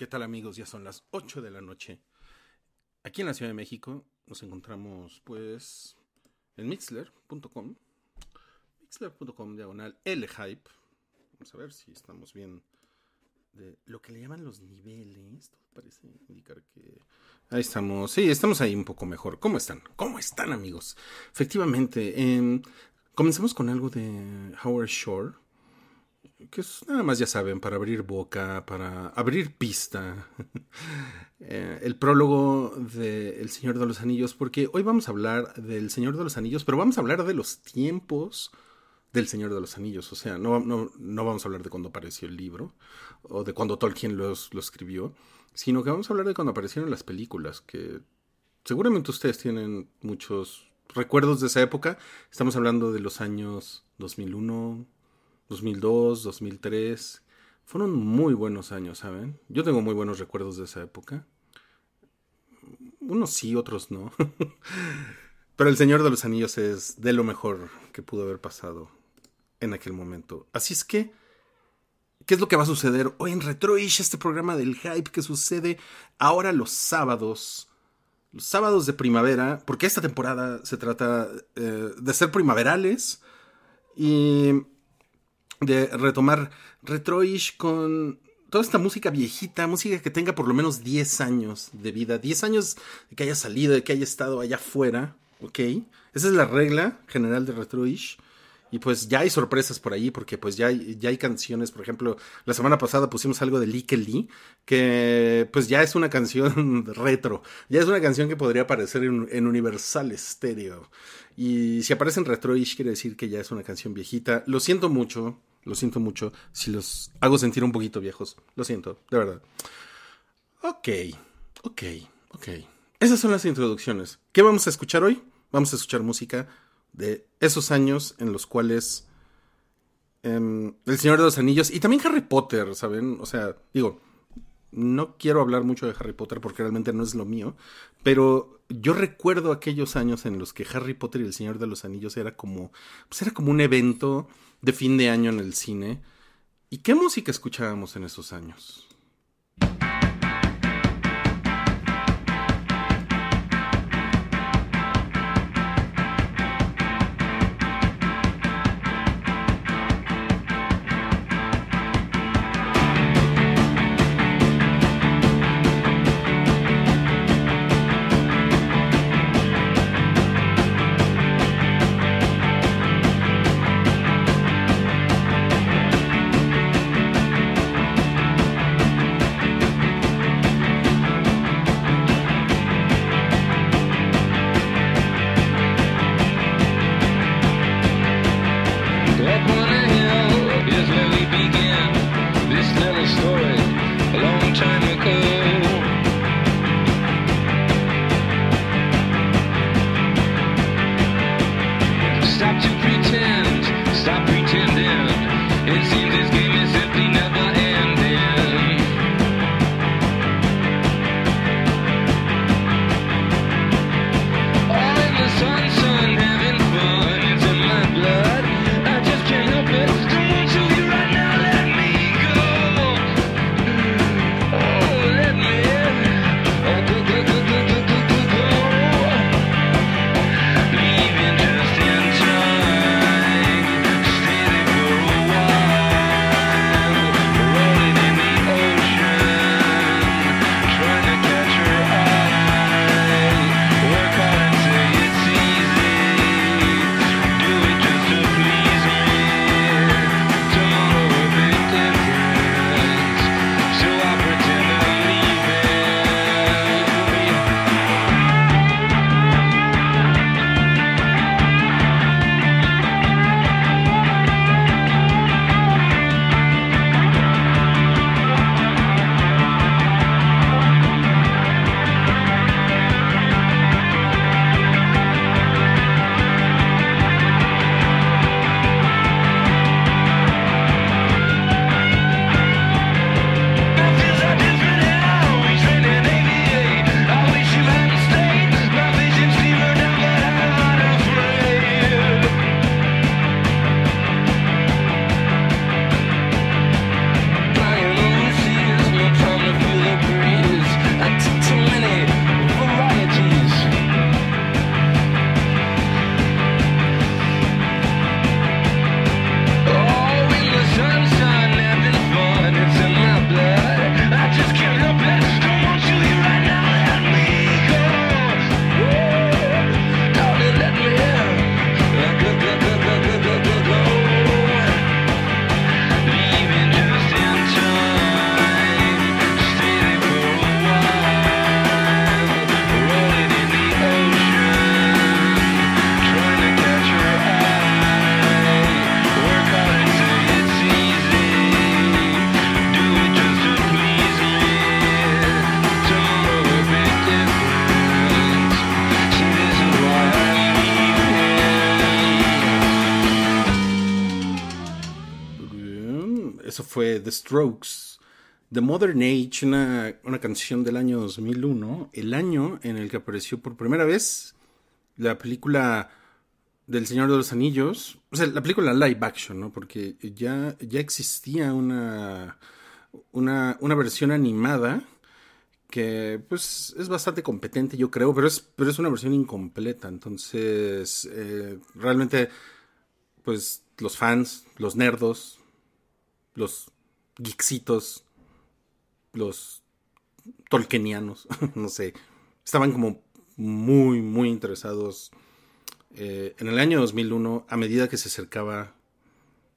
¿Qué tal amigos? Ya son las 8 de la noche. Aquí en la Ciudad de México nos encontramos pues en mixler.com. Mixler.com diagonal el hype. Vamos a ver si estamos bien de lo que le llaman los niveles. Todo parece indicar que... Ahí estamos. Sí, estamos ahí un poco mejor. ¿Cómo están? ¿Cómo están amigos? Efectivamente, eh, comenzamos con algo de Howard Shore que es nada más ya saben, para abrir boca, para abrir pista, eh, el prólogo de El Señor de los Anillos, porque hoy vamos a hablar del Señor de los Anillos, pero vamos a hablar de los tiempos del Señor de los Anillos, o sea, no, no, no vamos a hablar de cuando apareció el libro, o de cuando Tolkien lo, escribió, sino que vamos a hablar de cuando aparecieron las películas, que seguramente ustedes tienen muchos recuerdos de esa época, estamos hablando de los años 2001, 2002, 2003. Fueron muy buenos años, ¿saben? Yo tengo muy buenos recuerdos de esa época. Unos sí, otros no. Pero El Señor de los Anillos es de lo mejor que pudo haber pasado en aquel momento. Así es que, ¿qué es lo que va a suceder hoy en Retroish, este programa del hype que sucede ahora los sábados? Los sábados de primavera, porque esta temporada se trata eh, de ser primaverales. Y de retomar Retroish con toda esta música viejita, música que tenga por lo menos 10 años de vida, 10 años de que haya salido, de que haya estado allá afuera, ¿ok? Esa es la regla general de Retroish. Y pues ya hay sorpresas por ahí, porque pues ya hay, ya hay canciones, por ejemplo, la semana pasada pusimos algo de Lee Lee, que pues ya es una canción retro, ya es una canción que podría aparecer en, en Universal Stereo. Y si aparece en Retroish quiere decir que ya es una canción viejita. Lo siento mucho, lo siento mucho si los hago sentir un poquito viejos. Lo siento, de verdad. Ok, ok, ok. Esas son las introducciones. ¿Qué vamos a escuchar hoy? Vamos a escuchar música de esos años en los cuales em, El Señor de los Anillos y también Harry Potter, ¿saben? O sea, digo, no quiero hablar mucho de Harry Potter porque realmente no es lo mío, pero yo recuerdo aquellos años en los que Harry Potter y el Señor de los Anillos era como, pues era como un evento de fin de año en el cine. ¿Y qué música escuchábamos en esos años? Strokes. The Modern Age, una, una, canción del año 2001, el año en el que apareció por primera vez la película del Señor de los Anillos, o sea, la película live action, ¿no? Porque ya, ya existía una, una, una versión animada que pues es bastante competente yo creo, pero es, pero es una versión incompleta, entonces eh, realmente pues los fans, los nerdos, los geeksitos, los tolkienianos, no sé, estaban como muy, muy interesados eh, en el año 2001 a medida que se acercaba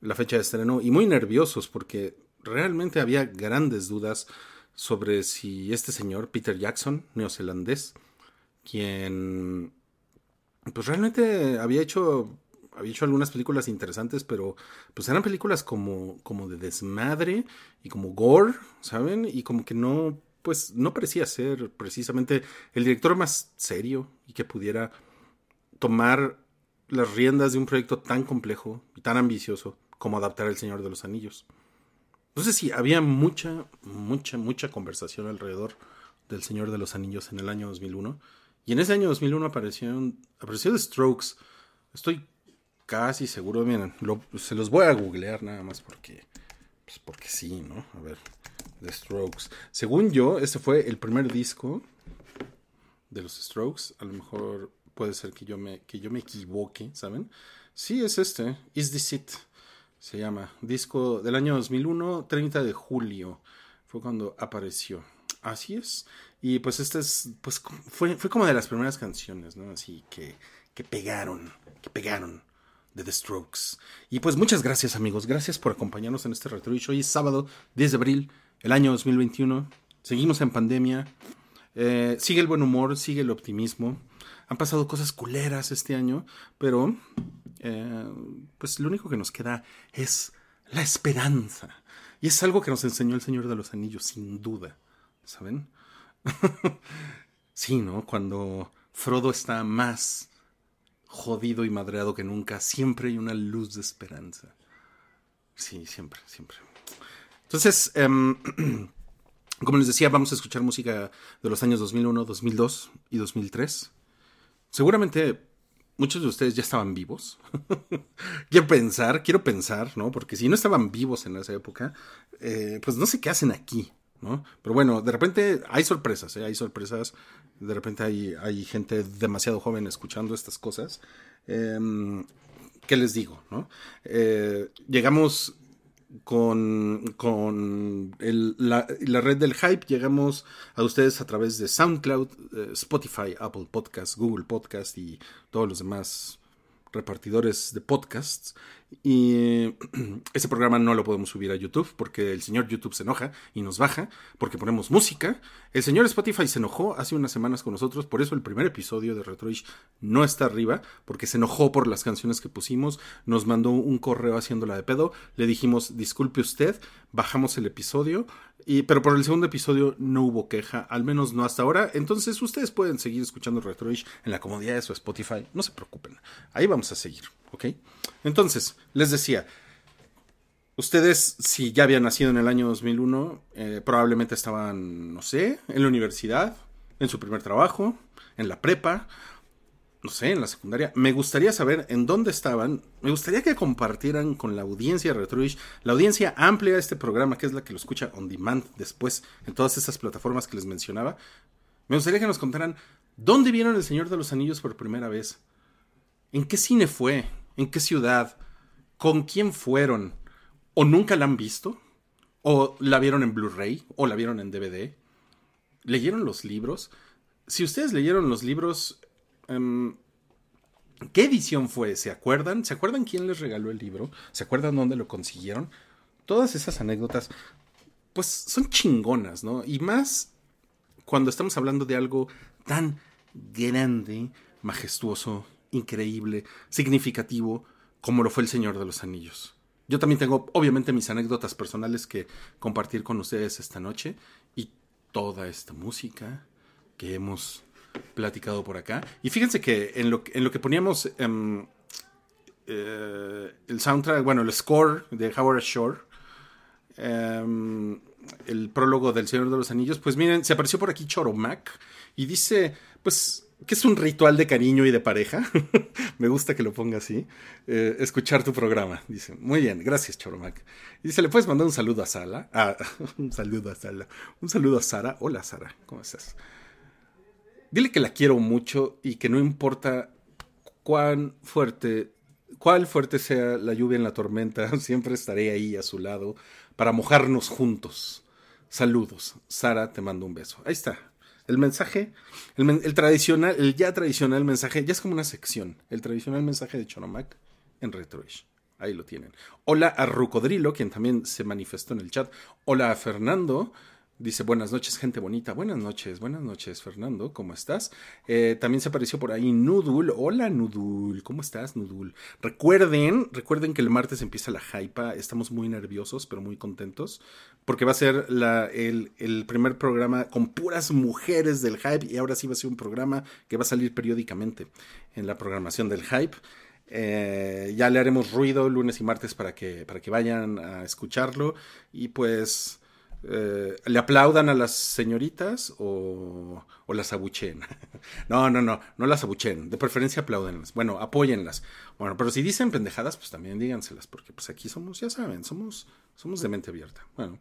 la fecha de estreno y muy nerviosos porque realmente había grandes dudas sobre si este señor, Peter Jackson, neozelandés, quien pues realmente había hecho había hecho algunas películas interesantes, pero pues eran películas como, como de desmadre y como gore, ¿saben? Y como que no, pues no parecía ser precisamente el director más serio y que pudiera tomar las riendas de un proyecto tan complejo y tan ambicioso como adaptar El Señor de los Anillos. Entonces sí, había mucha, mucha, mucha conversación alrededor del Señor de los Anillos en el año 2001. Y en ese año 2001 apareció, apareció The Strokes. Estoy casi seguro, miren, se los voy a googlear nada más porque, pues porque sí, ¿no? A ver, The Strokes. Según yo, este fue el primer disco de los Strokes. A lo mejor puede ser que yo me, que yo me equivoque, ¿saben? Sí, es este, Is This It se llama. Disco del año 2001, 30 de julio. Fue cuando apareció. Así es. Y pues este es, pues fue, fue como de las primeras canciones, ¿no? Así que, que pegaron, que pegaron de The Strokes. Y pues muchas gracias amigos, gracias por acompañarnos en este retro. Hoy es sábado 10 de abril, el año 2021. Seguimos en pandemia. Eh, sigue el buen humor, sigue el optimismo. Han pasado cosas culeras este año, pero eh, pues lo único que nos queda es la esperanza. Y es algo que nos enseñó el Señor de los Anillos, sin duda. ¿Saben? sí, ¿no? Cuando Frodo está más jodido y madreado que nunca, siempre hay una luz de esperanza. Sí, siempre, siempre. Entonces, em, como les decía, vamos a escuchar música de los años 2001, 2002 y 2003. Seguramente muchos de ustedes ya estaban vivos. quiero pensar, quiero pensar, ¿no? Porque si no estaban vivos en esa época, eh, pues no sé qué hacen aquí, ¿no? Pero bueno, de repente hay sorpresas, ¿eh? Hay sorpresas. De repente hay, hay gente demasiado joven escuchando estas cosas. Em, ¿Qué les digo, no? Eh, llegamos con, con la, red del hype. Llegamos a ustedes a través de SoundCloud, eh, Spotify, Apple Podcast, Google Podcast y todos los demás repartidores de podcasts. Y ese programa no lo podemos subir a YouTube porque el señor YouTube se enoja y nos baja porque ponemos música. El señor Spotify se enojó hace unas semanas con nosotros, por eso el primer episodio de Retroish no está arriba, porque se enojó por las canciones que pusimos, nos mandó un correo haciéndola de pedo, le dijimos disculpe usted, bajamos el episodio, y, pero por el segundo episodio no hubo queja, al menos no hasta ahora, entonces ustedes pueden seguir escuchando Retroish en la comodidad de su Spotify, no se preocupen, ahí vamos a seguir. ¿ok? Entonces, les decía, ustedes, si ya habían nacido en el año 2001, eh, probablemente estaban, no sé, en la universidad, en su primer trabajo, en la prepa, no sé, en la secundaria. Me gustaría saber en dónde estaban. Me gustaría que compartieran con la audiencia de Retroish, la audiencia amplia de este programa, que es la que lo escucha on demand después en todas estas plataformas que les mencionaba. Me gustaría que nos contaran dónde vieron El Señor de los Anillos por primera vez. ¿En qué cine fue? en qué ciudad, con quién fueron, o nunca la han visto, o la vieron en Blu-ray, o la vieron en DVD, leyeron los libros. Si ustedes leyeron los libros, em, ¿qué edición fue? ¿Se acuerdan? ¿Se acuerdan quién les regaló el libro? ¿Se acuerdan dónde lo consiguieron? Todas esas anécdotas, pues son chingonas, ¿no? Y más cuando estamos hablando de algo tan grande, majestuoso, increíble, significativo, como lo fue el Señor de los Anillos. Yo también tengo, obviamente, mis anécdotas personales que compartir con ustedes esta noche y toda esta música que hemos platicado por acá. Y fíjense que en lo, que poníamos em, eh, el soundtrack, bueno, el score de Howard Shore, em, el prólogo del Señor de los Anillos, pues miren, se apareció por aquí Choromac y dice, pues, que es un ritual de cariño y de pareja. Me gusta que lo ponga así. Eh, escuchar tu programa, dice. Muy bien, gracias Choromac. Y dice, ¿le puedes mandar un saludo a Sala? Ah, un saludo a Sala. Un saludo a Sara. Hola Sara, ¿cómo estás? Dile que la quiero mucho y que no importa cuán fuerte, cuál fuerte sea la lluvia en la tormenta, siempre estaré ahí a su lado para mojarnos juntos. Saludos. Sara, te mando un beso. Ahí está. El mensaje, el, tradicional, el ya tradicional mensaje, ya es como una sección. El tradicional mensaje de Chonomac en Retroish. Ahí lo tienen. Hola a Rucodrilo, quien también se manifestó en el chat. Hola a Fernando. Dice, buenas noches, gente bonita. Buenas noches, buenas noches, Fernando. ¿Cómo estás? Eh, también se apareció por ahí Nudul. Hola, Nudul. ¿Cómo estás, Nudul? Recuerden, recuerden que el martes empieza la hypa. Estamos muy nerviosos, pero muy contentos. Porque va a ser la, el, el, primer programa con puras mujeres del hype. Y ahora sí va a ser un programa que va a salir periódicamente en la programación del hype. Eh, ya le haremos ruido lunes y martes para que, para que vayan a escucharlo. Y pues eh, le aplaudan a las señoritas o, las abuchen. no, no, no, no las abuchen. De preferencia aplaudenlas. Bueno, apóyenlas. Bueno, pero si dicen pendejadas, pues también díganselas, porque pues aquí somos, ya saben, somos, somos de mente abierta. Bueno.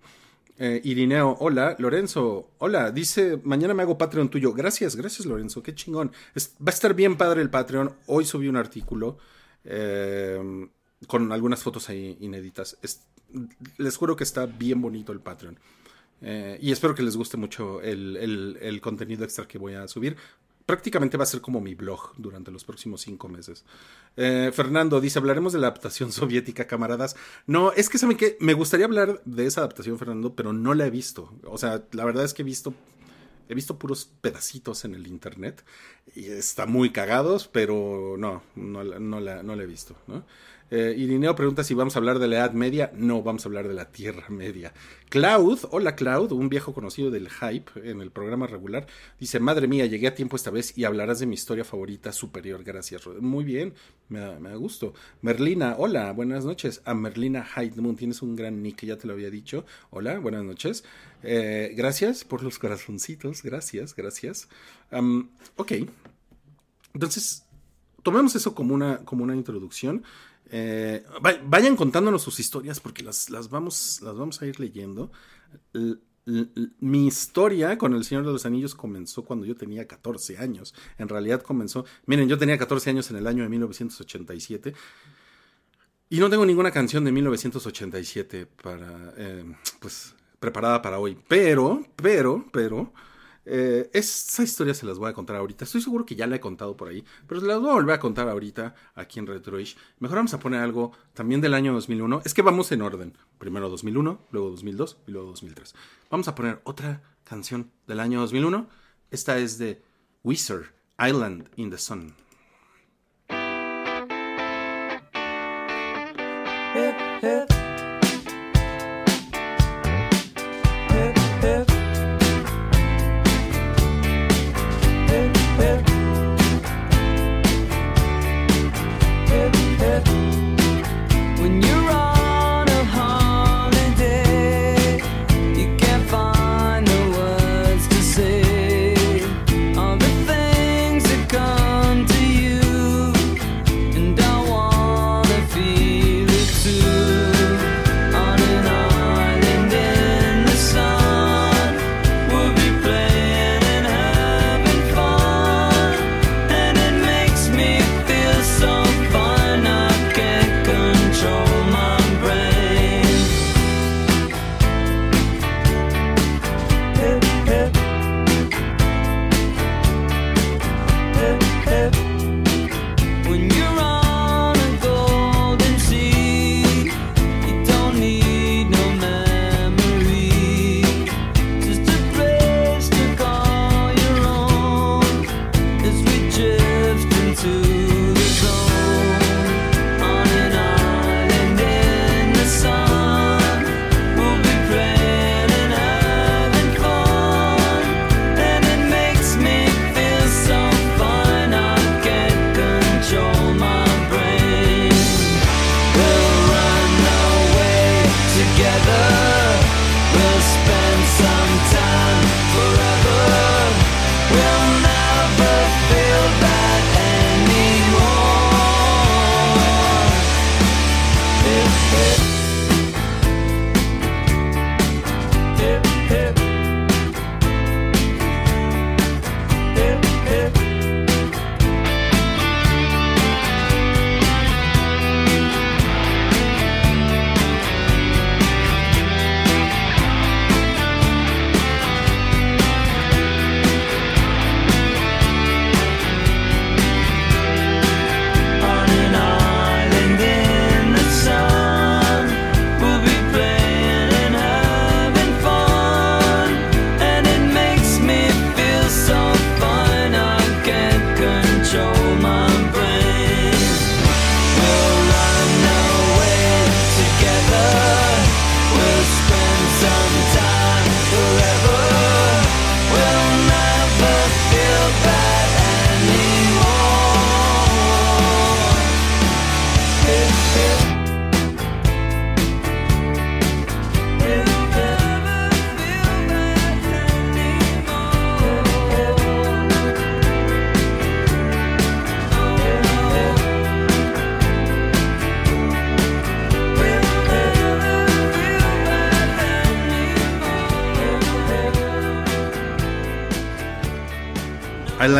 Eh, Irineo, hola. Lorenzo, hola. Dice, mañana me hago Patreon tuyo. Gracias, gracias Lorenzo, qué chingón. va a estar bien padre el Patreon. Hoy subí un artículo eh, con algunas fotos ahí inéditas les juro que está bien bonito el Patreon. Eh, y espero que les guste mucho el, contenido extra que voy a subir. Prácticamente va a ser como mi blog durante los próximos cinco meses. Eh, Fernando dice, hablaremos de la adaptación soviética, camaradas. No, es que saben que me gustaría hablar de esa adaptación, Fernando, pero no la he visto. O sea, la verdad es que he visto he visto puros pedacitos en el internet y está muy cagados, pero no, no, no, la, no la he visto. ¿no? Eh, Irineo pregunta si vamos a hablar de la Edad Media. No, vamos a hablar de la Tierra Media. Cloud, hola Cloud, un viejo conocido del hype en el programa regular, dice, madre mía, llegué a tiempo esta vez y hablarás de mi historia favorita superior. Gracias. Muy bien, me da, gusto. Merlina, hola, buenas noches. A Merlina Moon, tienes un gran nick, ya te lo había dicho. Hola, buenas noches. Eh, gracias por los corazoncitos, gracias, gracias. ok, entonces, tomemos eso como una, como una introducción. Eh, vayan contándonos sus historias porque las, las, vamos, las vamos a ir leyendo. mi historia con El Señor de los Anillos comenzó cuando yo tenía 14 años. En realidad comenzó, miren, yo tenía 14 años en el año de 1987 y no tengo ninguna canción de 1987 para, eh, pues, preparada para hoy. Pero, pero, pero, eh, esa historia se las voy a contar ahorita. Estoy seguro que ya la he contado por ahí, pero se las voy a volver a contar ahorita aquí en Retroish. Mejor vamos a poner algo también del año 2001. Es que vamos en orden. Primero 2001, luego 2002 y luego 2003. Vamos a poner otra canción del año 2001. Esta es de Wizard, Island in the Sun.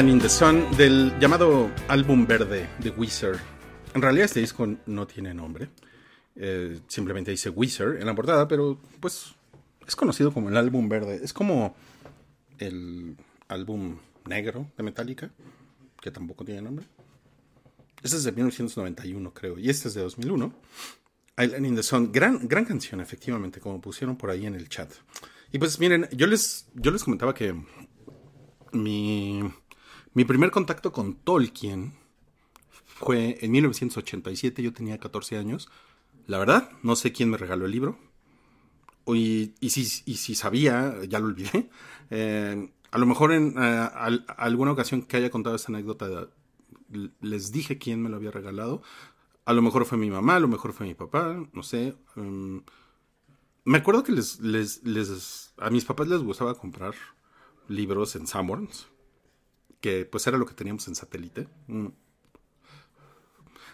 Island in the Sun del llamado álbum verde de Wizard. En realidad este disco no tiene nombre. Eh, simplemente dice Wizard en la portada, pero pues es conocido como el álbum verde. Es como el álbum negro de Metallica, que tampoco tiene nombre. Este es de 1991, creo, y este es de 2001. Island in the Sun, gran, gran canción, efectivamente, como pusieron por ahí en el chat. Y pues miren, yo les, yo les comentaba que mi mi primer contacto con Tolkien fue en 1987, yo tenía 14 años. La verdad, no sé quién me regaló el libro. Y, si, sabía, ya lo olvidé. Eh, a lo mejor en eh, alguna ocasión que haya contado esta anécdota, les dije quién me lo había regalado. A lo mejor fue mi mamá, a lo mejor fue mi papá, no sé. Em, me acuerdo que les, a mis papás les gustaba comprar libros en Sanborns que pues era lo que teníamos en satélite. Mm.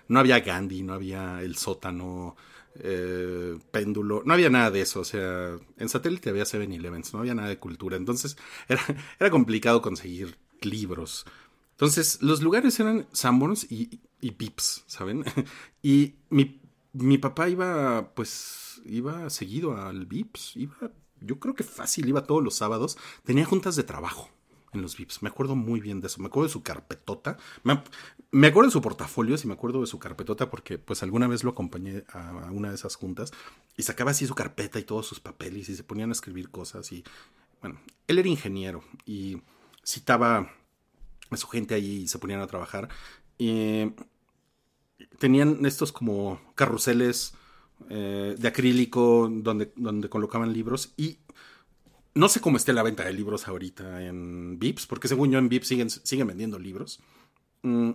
No había Gandhi, no había el sótano, eh, péndulo, no había nada de eso. O sea, en satélite había 7-Elevens, no había nada de cultura. Entonces era, complicado conseguir libros. Entonces los lugares eran Sanborns y, y Pips, ¿saben? y mi, mi papá iba, pues, iba seguido al Vips, iba, yo creo que fácil, iba todos los sábados, tenía juntas de trabajo en los VIPs. Me acuerdo muy bien de eso. Me acuerdo de su carpetota. Me, acuerdo de su portafolio, y me acuerdo de su carpetota porque pues alguna vez lo acompañé a, una de esas juntas y sacaba así su carpeta y todos sus papeles y se ponían a escribir cosas y bueno, él era ingeniero y citaba a su gente ahí y se ponían a trabajar. Y tenían estos como carruseles eh, de acrílico donde, donde colocaban libros y no sé cómo esté la venta de libros ahorita en Vips, porque según yo en Vips siguen, siguen vendiendo libros. Mm.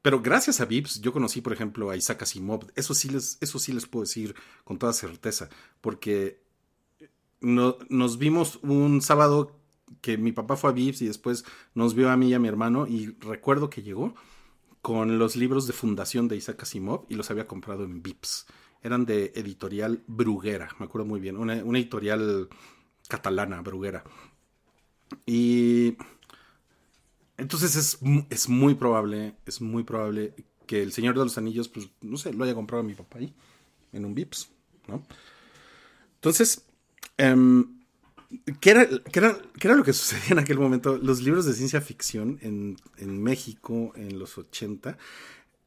Pero gracias a Vips, yo conocí, por ejemplo, a Isaac Asimov. Eso sí les, eso sí les puedo decir con toda certeza, porque no, nos vimos un sábado que mi papá fue a Vips y después nos vio a mí y a mi hermano y recuerdo que llegó con los libros de fundación de Isaac Asimov y los había comprado en Vips eran de editorial Bruguera, me acuerdo muy bien, una, editorial catalana, Bruguera. Y entonces es, es, muy probable, es muy probable que el Señor de los Anillos, pues, no sé, lo haya comprado mi papá ahí, en un Vips, ¿no? Entonces, em, ¿qué, era, era, era, lo que sucedía en aquel momento? Los libros de ciencia ficción en, en México en los 80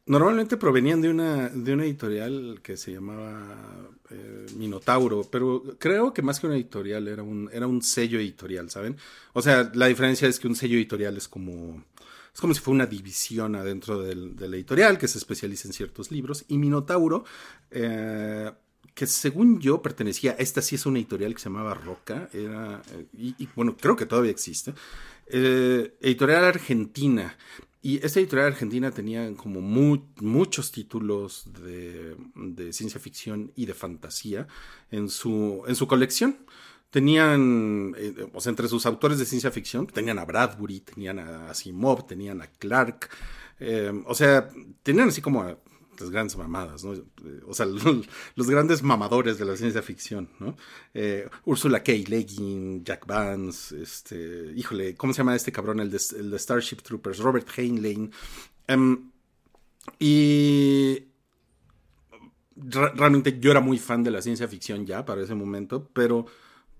Normalmente provenían de una, de editorial que se llamaba eh, Minotauro, pero creo que más que una editorial era un, era un sello editorial, ¿saben? O sea, la diferencia es que un sello editorial es como, es como si fuera una división adentro del, de editorial que se especializa en ciertos libros, y Minotauro, eh, que según yo pertenecía, esta sí es una editorial que se llamaba Roca, era, eh, y, bueno, creo que todavía existe, editorial argentina, y esta editorial argentina tenía como muchos títulos de, ciencia ficción y de fantasía en su, en su colección. Tenían, eh, o sea, entre sus autores de ciencia ficción, tenían a Bradbury, tenían a Asimov, tenían a Clark. Eh, o sea, tenían así como las grandes mamadas, ¿no? O sea, los, grandes mamadores de la ciencia ficción, ¿no? Eh, Ursula K. Le Jack Vance, este, híjole, ¿cómo se llama este cabrón? El de, Starship Troopers, Robert Heinlein. Um, y realmente yo era muy fan de la ciencia ficción ya para ese momento, pero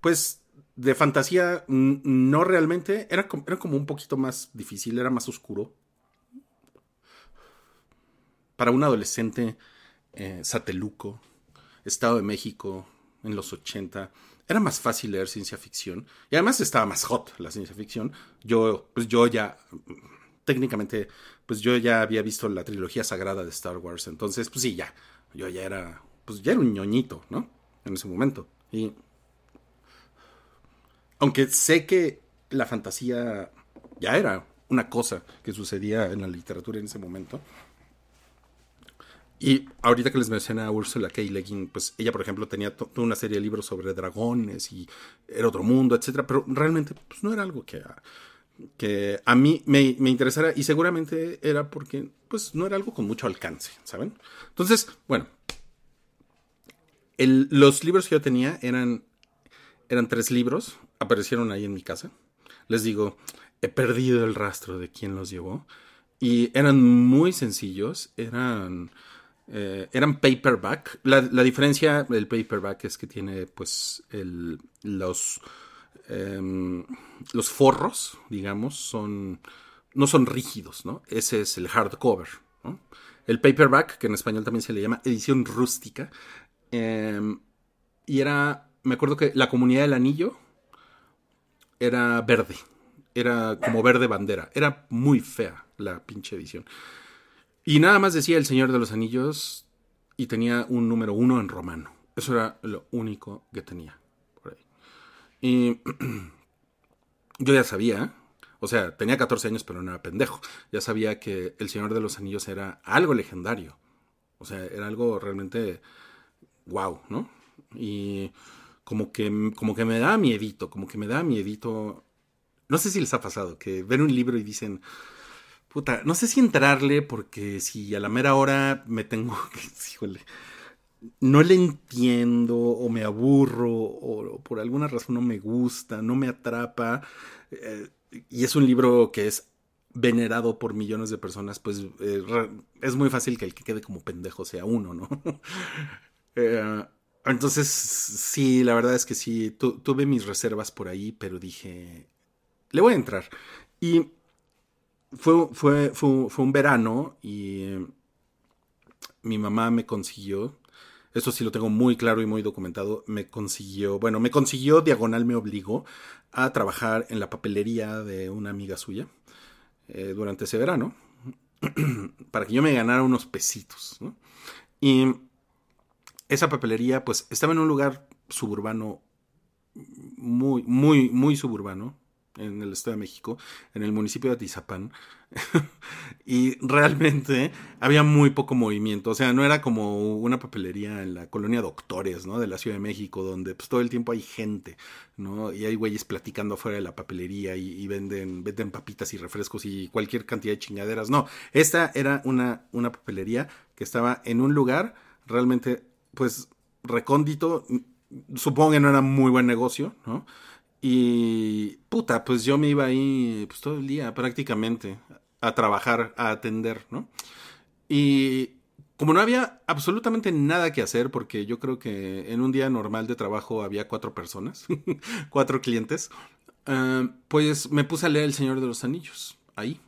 pues de fantasía no realmente, era, era como un poquito más difícil, era más oscuro para un adolescente eh, sateluco, Estado de México, en los 80, era más fácil leer ciencia ficción y además estaba más hot la ciencia ficción. Yo, pues yo ya, técnicamente, pues yo ya había visto la trilogía sagrada de Star Wars, entonces, pues sí, ya, yo ya era, pues ya era un ñoñito, ¿no? En ese momento. Y aunque sé que la fantasía ya era una cosa que sucedía en la literatura en ese momento, y ahorita que les mencioné a Ursula K. Le Guin, pues ella, por ejemplo, tenía toda una serie de libros sobre dragones y era otro mundo, etcétera, pero realmente pues, no era algo que a, que a mí me, me, interesara y seguramente era porque pues no era algo con mucho alcance, ¿saben? Entonces, bueno, los libros que yo tenía eran, eran tres libros, aparecieron ahí en mi casa. les digo, he perdido el rastro de quién los llevó. Y eran muy sencillos, eran, eh, eran paperback. La, diferencia del paperback es que tiene pues el, los, em, los forros, digamos, son, no son rígidos, ¿no? Ese es el hardcover. El paperback, que en español también se le llama edición rústica, em, y era, me acuerdo que la comunidad del anillo era verde, era como verde bandera, era muy fea la pinche edición. Y nada más decía El Señor de los Anillos y tenía un número uno en romano. Eso era lo único que tenía por ahí. Y yo ya sabía, o sea, tenía 14 años, pero no era pendejo. Ya sabía que El Señor de los Anillos era algo legendario. O sea, era algo realmente wow, ¿no? Y como que, como que me da miedito, como que me da miedito. No sé si les ha pasado, que ven un libro y dicen, puta, no sé si entrarle porque si a la mera hora me tengo que, híjole, no le entiendo o me aburro o, por alguna razón no me gusta, no me atrapa. Eh, y es un libro que es venerado por millones de personas, pues eh, es muy fácil que el que quede como pendejo sea uno, ¿no? eh, entonces, sí, la verdad es que sí, tuve mis reservas por ahí, pero dije, le voy a entrar. Y fue, fue, fue, fue un verano y mi mamá me consiguió, esto sí lo tengo muy claro y muy documentado, me consiguió, bueno, me consiguió, diagonal me obligó a trabajar en la papelería de una amiga suya eh, durante ese verano, para que yo me ganara unos pesitos. Y esa papelería pues estaba en un lugar suburbano muy, muy, muy suburbano en el Estado de México, en el municipio de Atizapán, y realmente había muy poco movimiento, o sea, no era como una papelería en la colonia Doctores, ¿no? De la Ciudad de México, donde pues todo el tiempo hay gente, ¿no? Y hay güeyes platicando afuera de la papelería y, venden, venden papitas y refrescos y cualquier cantidad de chingaderas, no, esta era una, una papelería que estaba en un lugar realmente pues recóndito, supongo que no era muy buen negocio, ¿no? Y puta, pues yo me iba ahí pues todo el día prácticamente a trabajar, a atender, ¿no? Y como no había absolutamente nada que hacer, porque yo creo que en un día normal de trabajo había cuatro personas, cuatro clientes, eh, pues me puse a leer El Señor de los Anillos, ahí.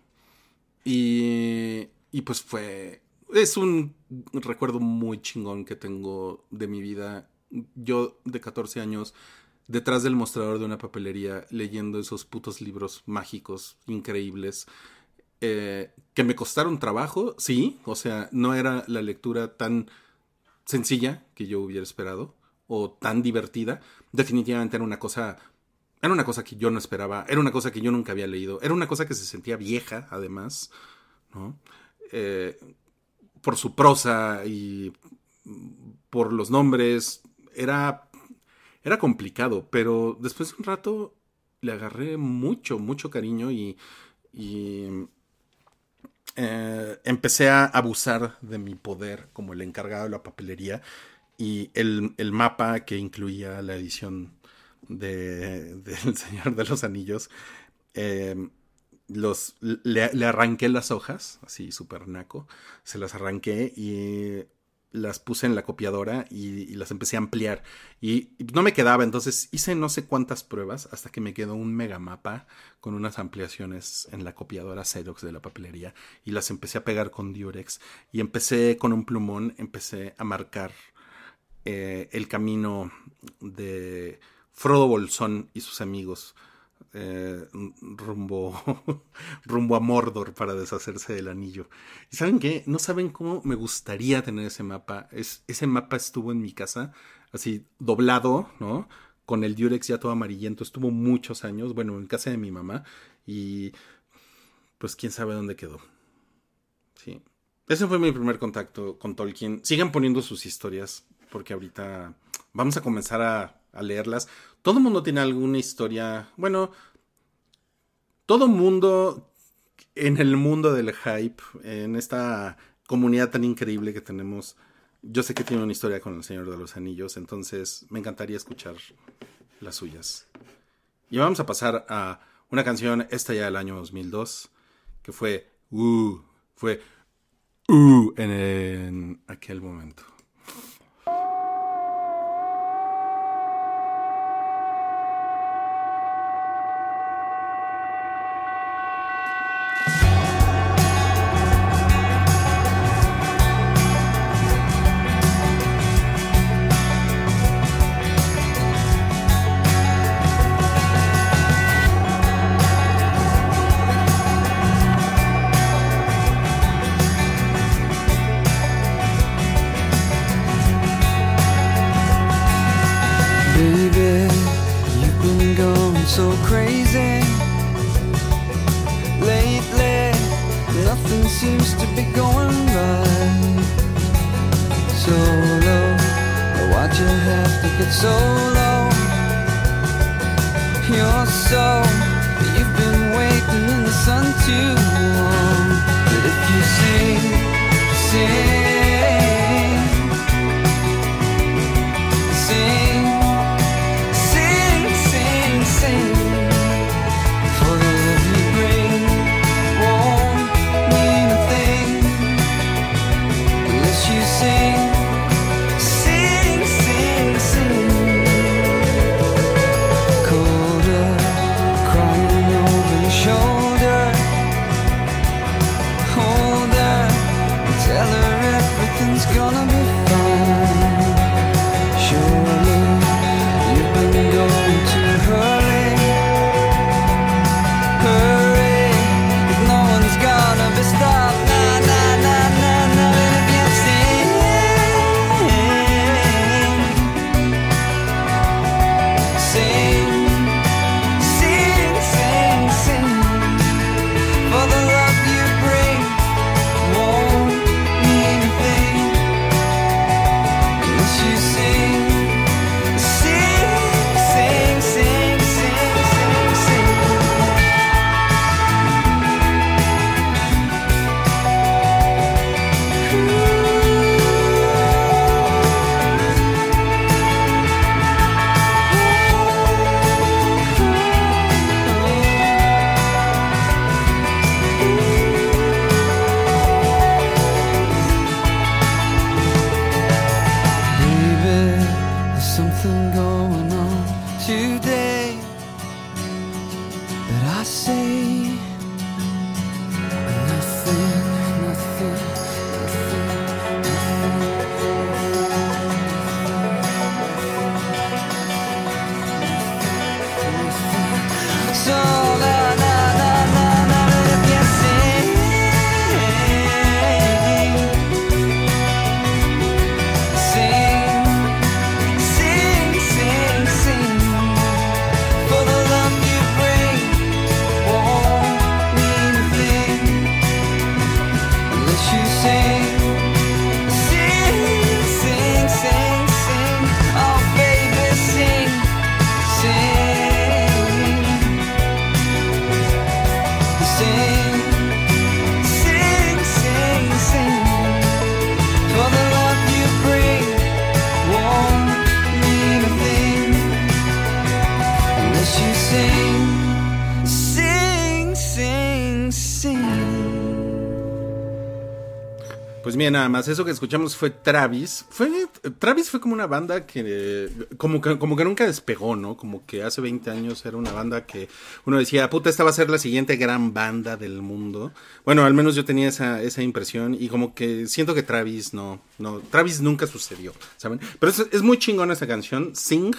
Y, y pues fue es un recuerdo muy chingón que tengo de mi vida. Yo de 14 años, detrás del mostrador de una papelería, leyendo esos putos libros mágicos, increíbles, eh, que me costaron trabajo, sí, o sea, no era la lectura tan sencilla que yo hubiera esperado, o tan divertida. Definitivamente era una cosa era una cosa que yo no esperaba, era una cosa que yo nunca había leído, era una cosa que se sentía vieja, además, ¿no? Eh, por su prosa y por los nombres. Era, era complicado, pero después de un rato le agarré mucho, mucho cariño y, eh, empecé a abusar de mi poder como el encargado de la papelería y el, mapa que incluía la edición de, del Señor de los Anillos. Eh, los le, arranqué las hojas, así súper naco, se las arranqué y las puse en la copiadora y, las empecé a ampliar. Y, no me quedaba, entonces hice no sé cuántas pruebas hasta que me quedó un megamapa con unas ampliaciones en la copiadora Xerox de la papelería y las empecé a pegar con Durex y empecé con un plumón, empecé a marcar eh, el camino de Frodo Bolsón y sus amigos eh, rumbo, rumbo a Mordor para deshacerse del anillo. ¿Y saben qué? No saben cómo me gustaría tener ese mapa. Es, ese mapa estuvo en mi casa, así doblado, ¿no? Con el Durex ya todo amarillento. Estuvo muchos años, bueno, en casa de mi mamá. Y pues quién sabe dónde quedó. Sí. Ese fue mi primer contacto con Tolkien. Sigan poniendo sus historias, porque ahorita vamos a comenzar a, a leerlas. Todo mundo tiene alguna historia. Bueno, todo mundo en el mundo del hype, en esta comunidad tan increíble que tenemos, yo sé que tiene una historia con el Señor de los Anillos, entonces me encantaría escuchar las suyas. Y vamos a pasar a una canción, esta ya del año 2002, que fue, uh, fue, uh, en aquel momento. Nada más. Eso que escuchamos fue Travis. Fue, Travis fue como una banda que como, que como que nunca despegó, ¿no? Como que hace 20 años era una banda que uno decía, puta, esta va a ser la siguiente gran banda del mundo. Bueno, al menos yo tenía esa, esa impresión y como que siento que Travis no, no, Travis nunca sucedió, ¿saben? Pero es, es muy chingona esa canción, Sing.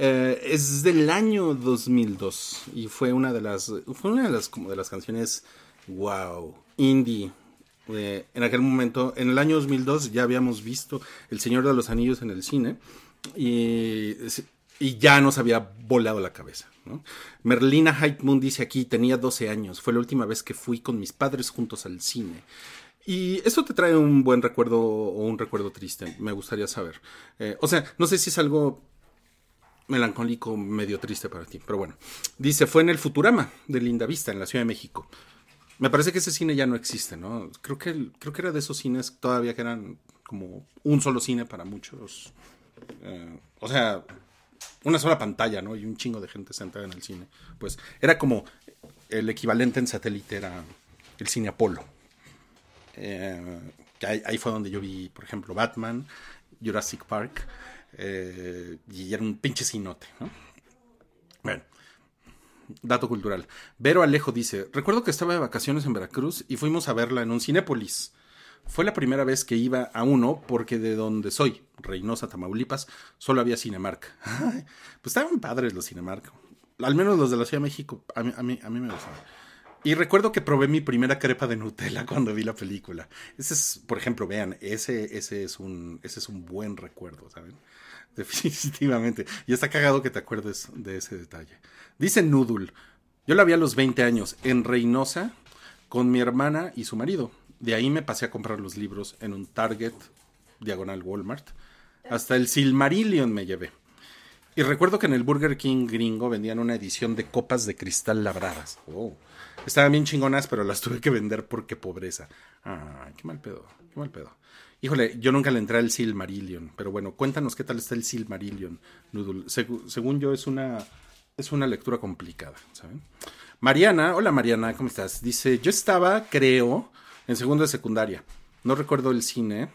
Eh, es del año 2002 y fue una de las fue una de las como de las canciones wow indie en aquel momento, en el año 2002 ya habíamos visto El Señor de los Anillos en el cine y, ya nos había volado la cabeza. Merlina Hyde Moon dice aquí, tenía 12 años, fue la última vez que fui con mis padres juntos al cine. Y eso te trae un buen recuerdo o un recuerdo triste, me gustaría saber. Eh, o sea, no sé si es algo melancólico, medio triste para ti, pero bueno. Dice, fue en el Futurama de Linda Vista, en la Ciudad de México. Me parece que ese cine ya no existe, ¿no? Creo que, creo que era de esos cines todavía que eran como un solo cine para muchos. Eh, o sea, una sola pantalla, ¿no? Y un chingo de gente sentada en el cine. Pues era como el equivalente en satélite era el cine Apolo. Eh, ahí, fue donde yo vi, por ejemplo, Batman, Jurassic Park, eh, y era un pinche cinote, ¿no? Bueno, dato cultural. Vero Alejo dice, recuerdo que estaba de vacaciones en Veracruz y fuimos a verla en un Cinépolis. Fue la primera vez que iba a uno porque de donde soy, Reynosa, Tamaulipas, solo había Cinemark. pues estaban padres los Cinemark. Al menos los de la Ciudad de México, a mí, me gustaban. Y recuerdo que probé mi primera crepa de Nutella cuando vi la película. Ese es, por ejemplo, vean, ese, ese, es, un, ese es un buen recuerdo, ¿saben? Definitivamente. Y está cagado que te acuerdes de ese detalle. Dice Noodle, yo la vi a los 20 años en Reynosa con mi hermana y su marido. De ahí me pasé a comprar los libros en un Target, diagonal Walmart. Hasta el Silmarillion me llevé. Y recuerdo que en el Burger King gringo vendían una edición de copas de cristal labradas. Oh. Estaban bien chingonas, pero las tuve que vender porque pobreza. Ah, qué mal pedo, mal pedo. Híjole, yo nunca le entré al Silmarillion, pero bueno, cuéntanos qué tal está el Silmarillion, Noodle. según yo es una, es una lectura complicada, ¿saben? Mariana, hola Mariana, ¿cómo estás? Dice, yo estaba, creo, en segundo de secundaria. No recuerdo el cine.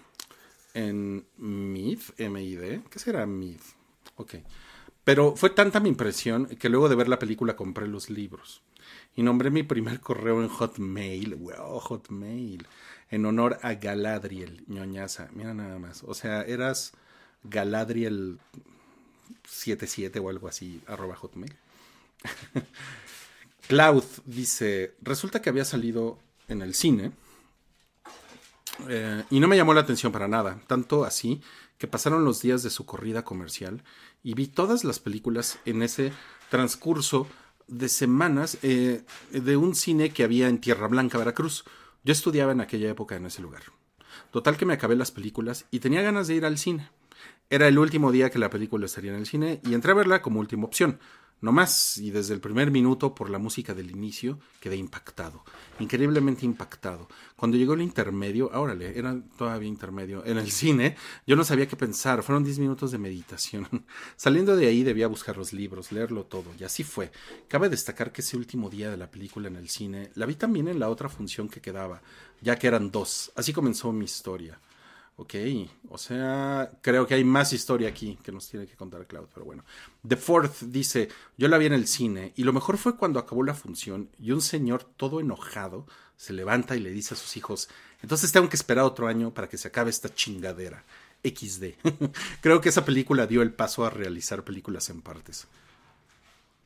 En MID, M-I-D. ¿Qué será MID? Ok. Pero fue tanta mi impresión que luego de ver la película compré los libros. Y nombré mi primer correo en Hotmail. Wow, Hotmail. En honor a Galadriel, ñoñaza. Mira nada más. O sea, eras Galadriel 77 o algo así, arroba Hotmail. Cloud dice, resulta que había salido en el cine eh, y no me llamó la atención para nada, tanto así que pasaron los días de su corrida comercial y vi todas las películas en ese transcurso de semanas eh, de un cine que había en Tierra Blanca, Veracruz. Yo estudiaba en aquella época en ese lugar. Total que me acabé las películas y tenía ganas de ir al cine. Era el último día que la película estaría en el cine y entré a verla como última opción. No más, y desde el primer minuto, por la música del inicio, quedé impactado, increíblemente impactado. Cuando llegó el intermedio, órale, era todavía intermedio, en el cine, yo no sabía qué pensar, fueron 10 minutos de meditación. Saliendo de ahí debía buscar los libros, leerlo todo, y así fue. Cabe destacar que ese último día de la película en el cine, la vi también en la otra función que quedaba, ya que eran dos. Así comenzó mi historia. Ok, o sea, creo que hay más historia aquí que nos tiene que contar Cloud, pero bueno. The Fourth dice, yo la vi en el cine y lo mejor fue cuando acabó la función y un señor todo enojado se levanta y le dice a sus hijos, entonces tengo que esperar otro año para que se acabe esta chingadera. XD. creo que esa película dio el paso a realizar películas en partes.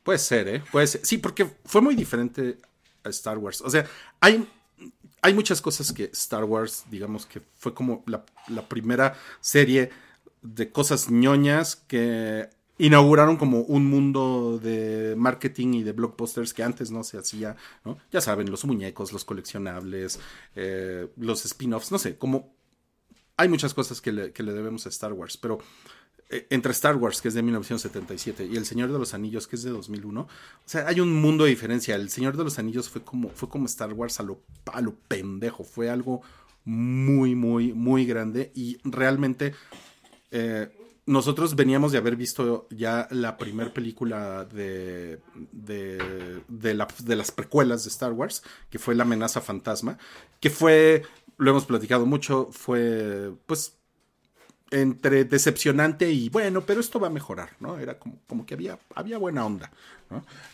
Puede ser, ¿eh? Puede ser. Sí, porque fue muy diferente a Star Wars. O sea, hay hay muchas cosas que Star Wars, digamos que fue como la, primera serie de cosas ñoñas que inauguraron como un mundo de marketing y de blockbusters que antes no se hacía, ¿no? Ya saben, los muñecos, los coleccionables, eh, los spin-offs, no sé, como hay muchas cosas que le, debemos a Star Wars, pero entre Star Wars, que es de 1977, y El Señor de los Anillos, que es de 2001, o sea, hay un mundo de diferencia. El Señor de los Anillos fue como, fue como Star Wars a lo, pendejo, fue algo muy, muy, muy grande y realmente eh, nosotros veníamos de haber visto ya la primera película de, de, de, de las precuelas de Star Wars, que fue La amenaza fantasma, que fue, lo hemos platicado mucho, fue pues entre decepcionante y bueno, pero esto va a mejorar, ¿no? Era como, como que había, había buena onda.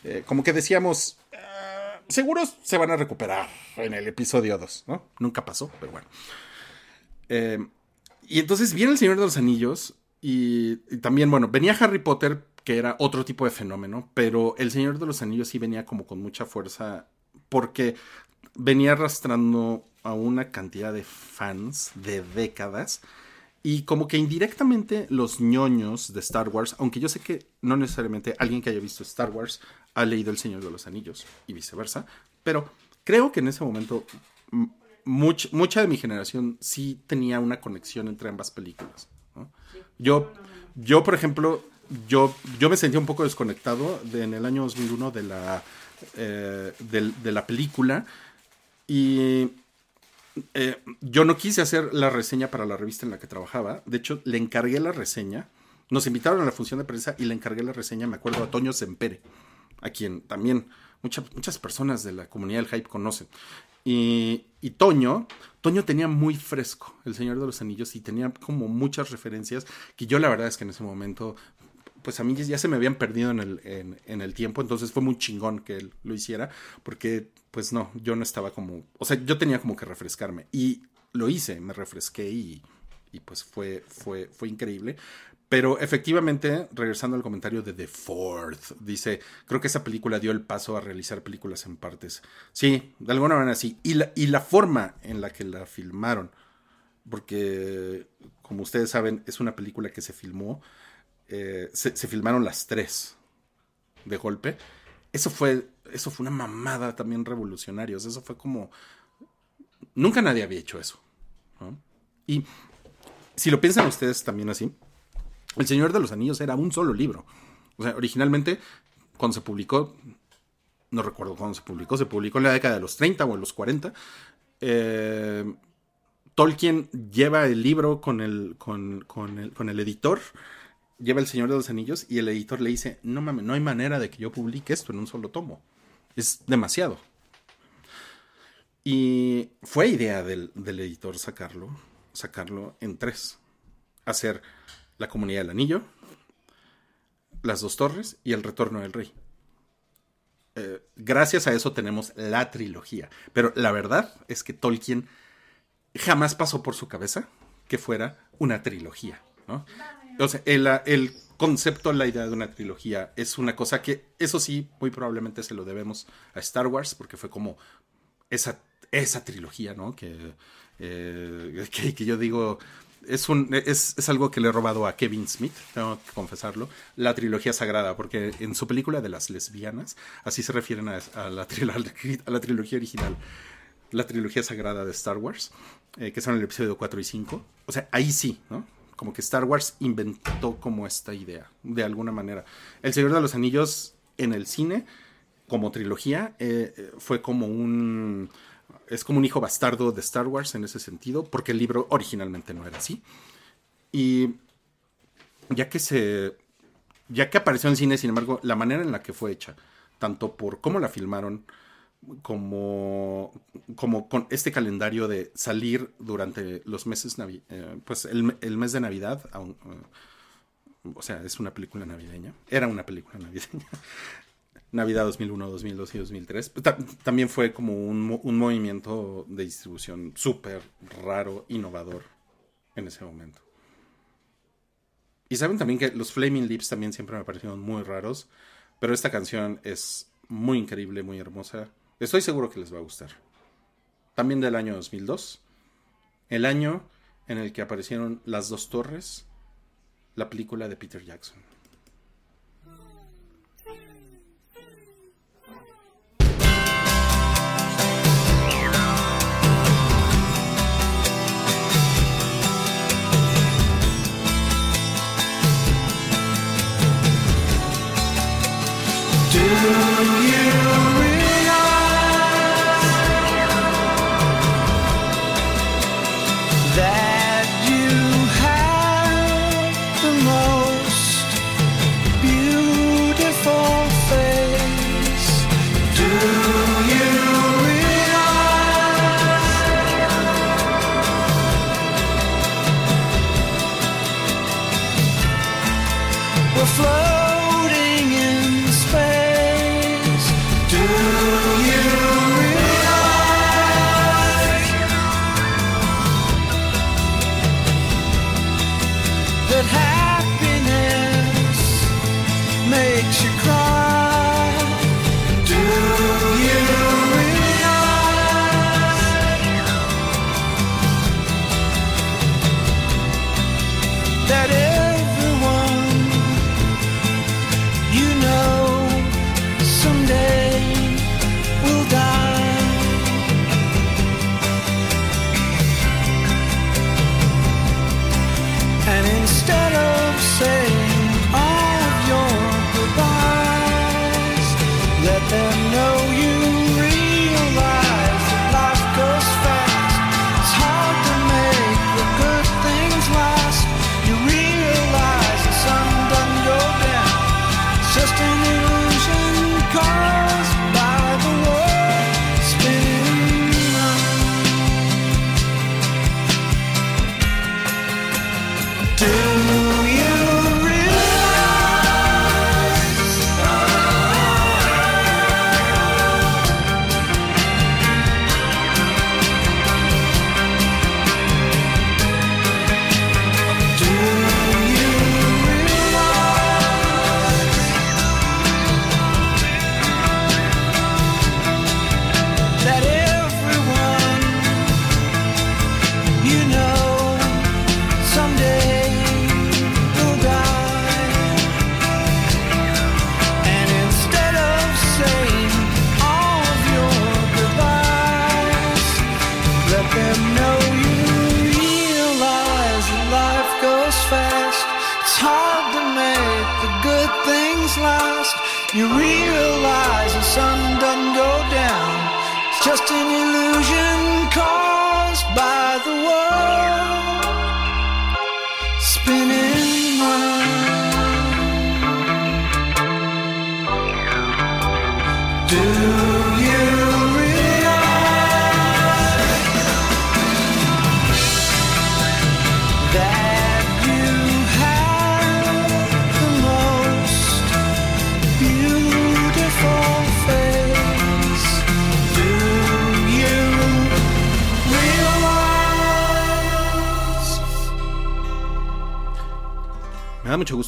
Eh, como que decíamos, ah, seguros se van a recuperar en el episodio 2, ¿no? Nunca pasó, pero bueno. Eh, y entonces viene el Señor de los Anillos y, y, también, bueno, venía Harry Potter, que era otro tipo de fenómeno, pero el Señor de los Anillos sí venía como con mucha fuerza porque venía arrastrando a una cantidad de fans de décadas y como que indirectamente los ñoños de Star Wars, aunque yo sé que no necesariamente alguien que haya visto Star Wars ha leído El Señor de los Anillos y viceversa, pero creo que en ese momento mucha de mi generación sí tenía una conexión entre ambas películas. Yo, yo, por ejemplo, yo, yo me sentía un poco desconectado en el año 2001 de la, eh, de la película y eh, yo no quise hacer la reseña para la revista en la que trabajaba. De hecho, le encargué la reseña Nos invitaron a la función de prensa y le encargué la reseña, me acuerdo, a Toño Sempere, a quien también muchas, muchas personas de la comunidad del hype conocen. Y, y, Toño, Toño tenía muy fresco El Señor de los Anillos y tenía como muchas referencias que yo la verdad es que en ese momento, pues a mí ya se me habían perdido en el, en, en el tiempo, entonces fue muy chingón que él lo hiciera, porque pues no, yo no estaba como, o sea, yo tenía como que refrescarme y lo hice, me refresqué y, y pues fue, fue, fue increíble. Pero efectivamente, regresando al comentario de The Fourth, dice, creo que esa película dio el paso a realizar películas en partes. Sí, de alguna manera sí. Y la, y la forma en la que la filmaron, porque como ustedes saben, es una película que se filmó, eh, se, se, filmaron las tres de golpe. Eso fue, eso fue una mamada también revolucionaria. Eso fue como... Nunca nadie había hecho eso. Y si lo piensan ustedes también así, el Señor de los Anillos era un solo libro. O sea, originalmente, cuando se publicó, no recuerdo cuándo se publicó, se publicó en la década de los 30 o en los 40. Eh, Tolkien lleva el libro con el, con, con, el, con el editor, lleva El Señor de los Anillos y el editor le dice, no mames, no hay manera de que yo publique esto en un solo tomo. Es demasiado. Y fue idea del, del editor sacarlo, sacarlo en tres. Hacer la Comunidad del Anillo, Las Dos Torres y El Retorno del Rey. Eh, gracias a eso tenemos la trilogía. Pero la verdad es que Tolkien jamás pasó por su cabeza que fuera una trilogía. ¿no? O sea, concepto, la idea de una trilogía es una cosa que, eso sí, muy probablemente se lo debemos a Star Wars, porque fue como esa, esa trilogía, ¿no? Que, eh, que, que yo digo, es, un, es, es, algo que le he robado a Kevin Smith, tengo que confesarlo, la trilogía sagrada, porque en su película de las lesbianas, así se refieren a, a, la, a la, trilogía original, la trilogía sagrada de Star Wars, eh, que son el episodio 4 y 5. O sea, ahí sí, ¿no? Como que Star Wars inventó como esta idea, de alguna manera. El Señor de los Anillos en el cine, como trilogía, eh, fue como un es como un hijo bastardo de Star Wars en ese sentido, porque el libro originalmente no era así. Y ya que se. Ya que apareció en cine, sin embargo, la manera en la que fue hecha, tanto por cómo la filmaron, como, como con este calendario de salir durante los meses, eh, pues el, el, mes de Navidad, uh, o sea, es una película navideña, era una película navideña, Navidad 2001, 2002 y 2003. También fue como un, un movimiento de distribución súper raro, innovador en ese momento. Y saben también que los Flaming Lips también siempre me parecieron muy raros, pero esta canción es muy increíble, muy hermosa. Estoy seguro que les va a gustar. También del año 2002. El año en el que aparecieron Las dos torres, la película de Peter Jackson.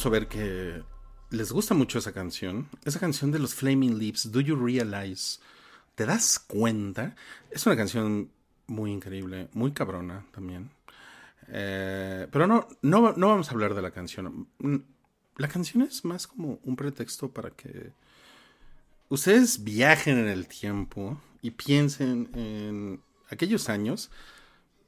Ver que les gusta mucho esa canción. Esa canción de los Flaming Lips, Do You Realize? ¿Te das cuenta? Es una canción muy increíble, muy cabrona también. Eh, pero no, no, no vamos a hablar de la canción. Mm, La canción es más como un pretexto para que ustedes viajen en el tiempo y piensen en aquellos años.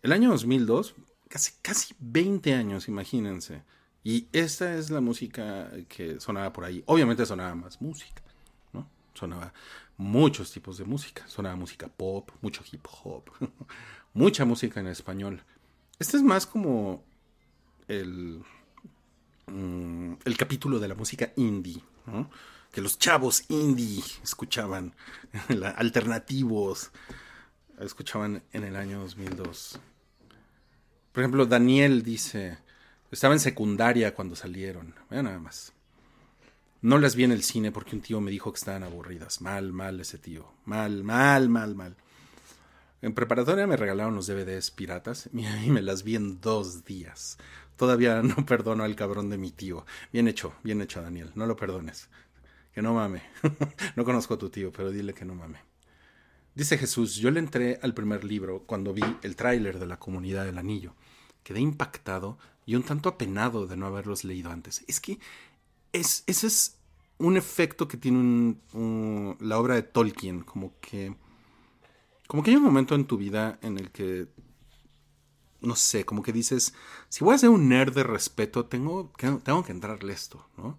El año 2002, casi, casi 20 años, imagínense. Y esta es la música que sonaba por ahí. Obviamente sonaba más música, ¿no? Sonaba muchos tipos de música. Sonaba música pop, mucho hip hop, mucha música en español. Este es más como el, mm, el capítulo de la música indie. Que los chavos indie escuchaban, alternativos, escuchaban en el año 2002. Por ejemplo, Daniel dice, estaba en secundaria cuando salieron. Vean nada más. No las vi en el cine porque un tío me dijo que estaban aburridas. Mal, mal ese tío. Mal, mal, mal, mal. En preparatoria me regalaron los DVDs piratas y me las vi en dos días. Todavía no perdono al cabrón de mi tío. Bien hecho, bien hecho, Daniel. No lo perdones. Que no mame. no conozco a tu tío, pero dile que no mame. Dice Jesús, yo le entré al primer libro cuando vi el tráiler de la comunidad del anillo. Quedé impactado y un tanto apenado de no haberlos leído antes. Es que es, ese es un efecto que tiene la obra de Tolkien, como que... Como que hay un momento en tu vida en el que... No sé, como que dices, si voy a ser un nerd de respeto, tengo tengo que entrarle esto, ¿no?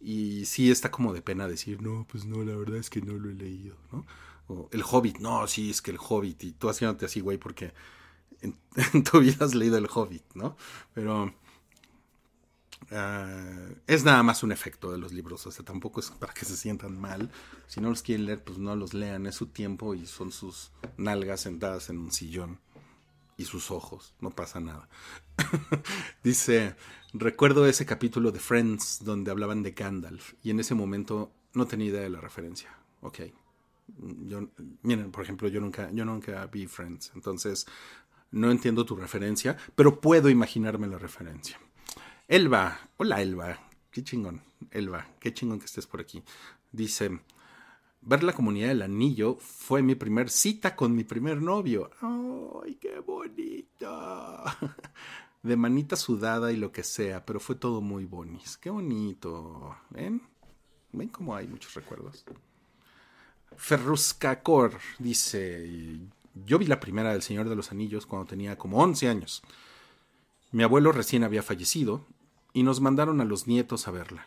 Y sí está como de pena decir, no, pues no, la verdad es que no lo he leído, ¿no? O el Hobbit, no, sí, es que el Hobbit, y tú haciéndote así, güey, porque en, tu vida has leído el Hobbit, ¿no? Pero ah, es nada más un efecto de los libros, o sea, tampoco es para que se sientan mal. Si no los quieren leer, pues no los lean, es su tiempo y son sus nalgas sentadas en un sillón y sus ojos, no pasa nada. Dice, recuerdo ese capítulo de Friends donde hablaban de Gandalf y en ese momento no tenía idea de la referencia. Ok. Yo, miren, por ejemplo, yo nunca, yo nunca vi Friends, entonces no entiendo tu referencia, pero puedo imaginarme la referencia. Elba, hola Elba, qué chingón, Elba, qué chingón que estés por aquí. Dice, ver la comunidad del anillo fue mi primer cita con mi primer novio. ¡Ay, qué bonito! De manita sudada y lo que sea, pero fue todo muy bonis. Qué bonito. ¿Ven? ¿Ven cómo hay muchos recuerdos? Ferruscacor dice, yo vi la primera del Señor de los Anillos cuando tenía como 11 años. Mi abuelo recién había fallecido y nos mandaron a los nietos a verla.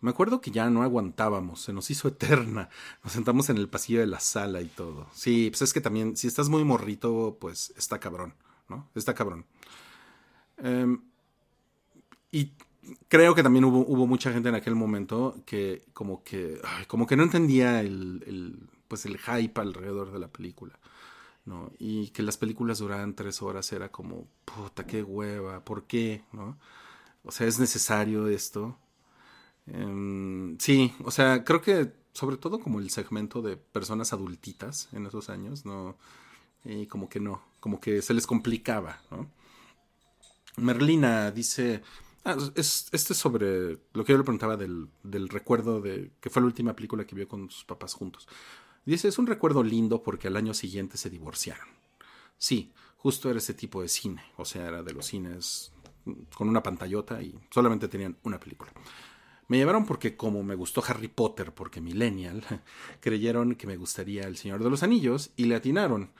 Me acuerdo que ya no aguantábamos, se nos hizo eterna. Nos sentamos en el pasillo de la sala y todo. Sí, pues es que también, si estás muy morrito, pues está cabrón, ¿no? Está cabrón. Em, y creo que también hubo, mucha gente en aquel momento que como que, como que no entendía el, el, pues el hype alrededor de la película. ¿No? Y que las películas duraban tres horas era como, puta, qué hueva, ¿por qué? ¿no? O sea, ¿es necesario esto? Em, sí, o sea, creo que sobre todo como el segmento de personas adultitas en esos años, no, y como que no, como que se les complicaba, ¿no? Merlina dice, ah, es, este es sobre lo que yo le preguntaba del, del recuerdo de que fue la última película que vio con sus papás juntos. Dice, es un recuerdo lindo porque al año siguiente se divorciaron. Sí, justo era ese tipo de cine, o sea, era de los cines con una pantallota y solamente tenían una película. Me llevaron porque como me gustó Harry Potter, porque Millennial, creyeron que me gustaría El Señor de los Anillos y le atinaron.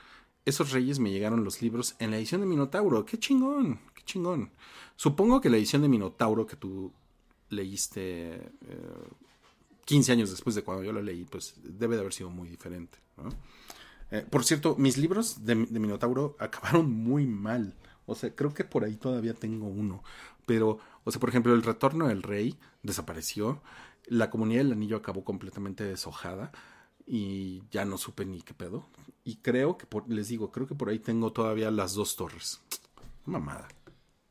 Esos reyes me llegaron los libros en la edición de Minotauro. ¡Qué chingón! ¡Qué chingón! Supongo que la edición de Minotauro que tú leíste, eh, 15 años después de cuando yo lo leí, pues debe de haber sido muy diferente. ¿no? Eh, por cierto, mis libros de, Minotauro acabaron muy mal. O sea, creo que por ahí todavía tengo uno. Pero, o sea, por ejemplo, El Retorno del Rey desapareció. La Comunidad del Anillo acabó completamente deshojada. Y ya no supe ni qué pedo. Y creo que, por, les digo, creo que por ahí tengo todavía las dos torres. Mamada.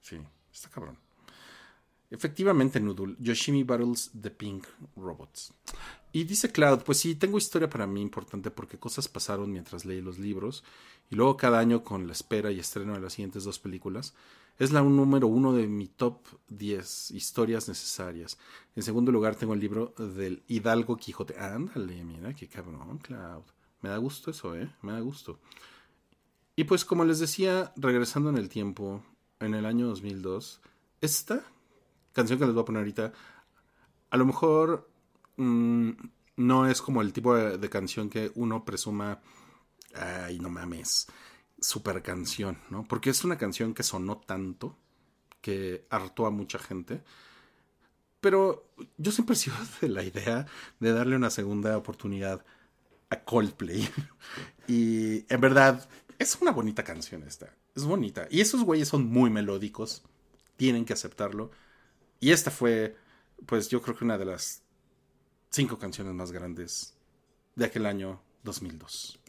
Sí, está cabrón. Efectivamente, Noodle. Yoshimi Battles the Pink Robots. Y dice Cloud, pues sí, tengo historia para mí importante porque cosas pasaron mientras leí los libros. Y luego cada año con la espera y estreno de las siguientes dos películas. Es la número uno de mi top 10 historias necesarias. En segundo lugar tengo el libro del Hidalgo Quijote. Ándale, mira, qué cabrón, Cloud. Me da gusto eso, ¿eh? Me da gusto. Y pues como les decía, regresando en el tiempo, en el año 2002, esta canción que les voy a poner ahorita, a lo mejor mmm, no es como el tipo de, de, canción que uno presuma, ay, no mames, super canción, ¿no? Porque es una canción que sonó tanto, que hartó a mucha gente. Pero yo siempre he sido de la idea de darle una segunda oportunidad a Coldplay. y en verdad, es una bonita canción esta. Es bonita. Y esos güeyes son muy melódicos. Tienen que aceptarlo. Y esta fue, pues yo creo que una de las cinco canciones más grandes de aquel año 2002.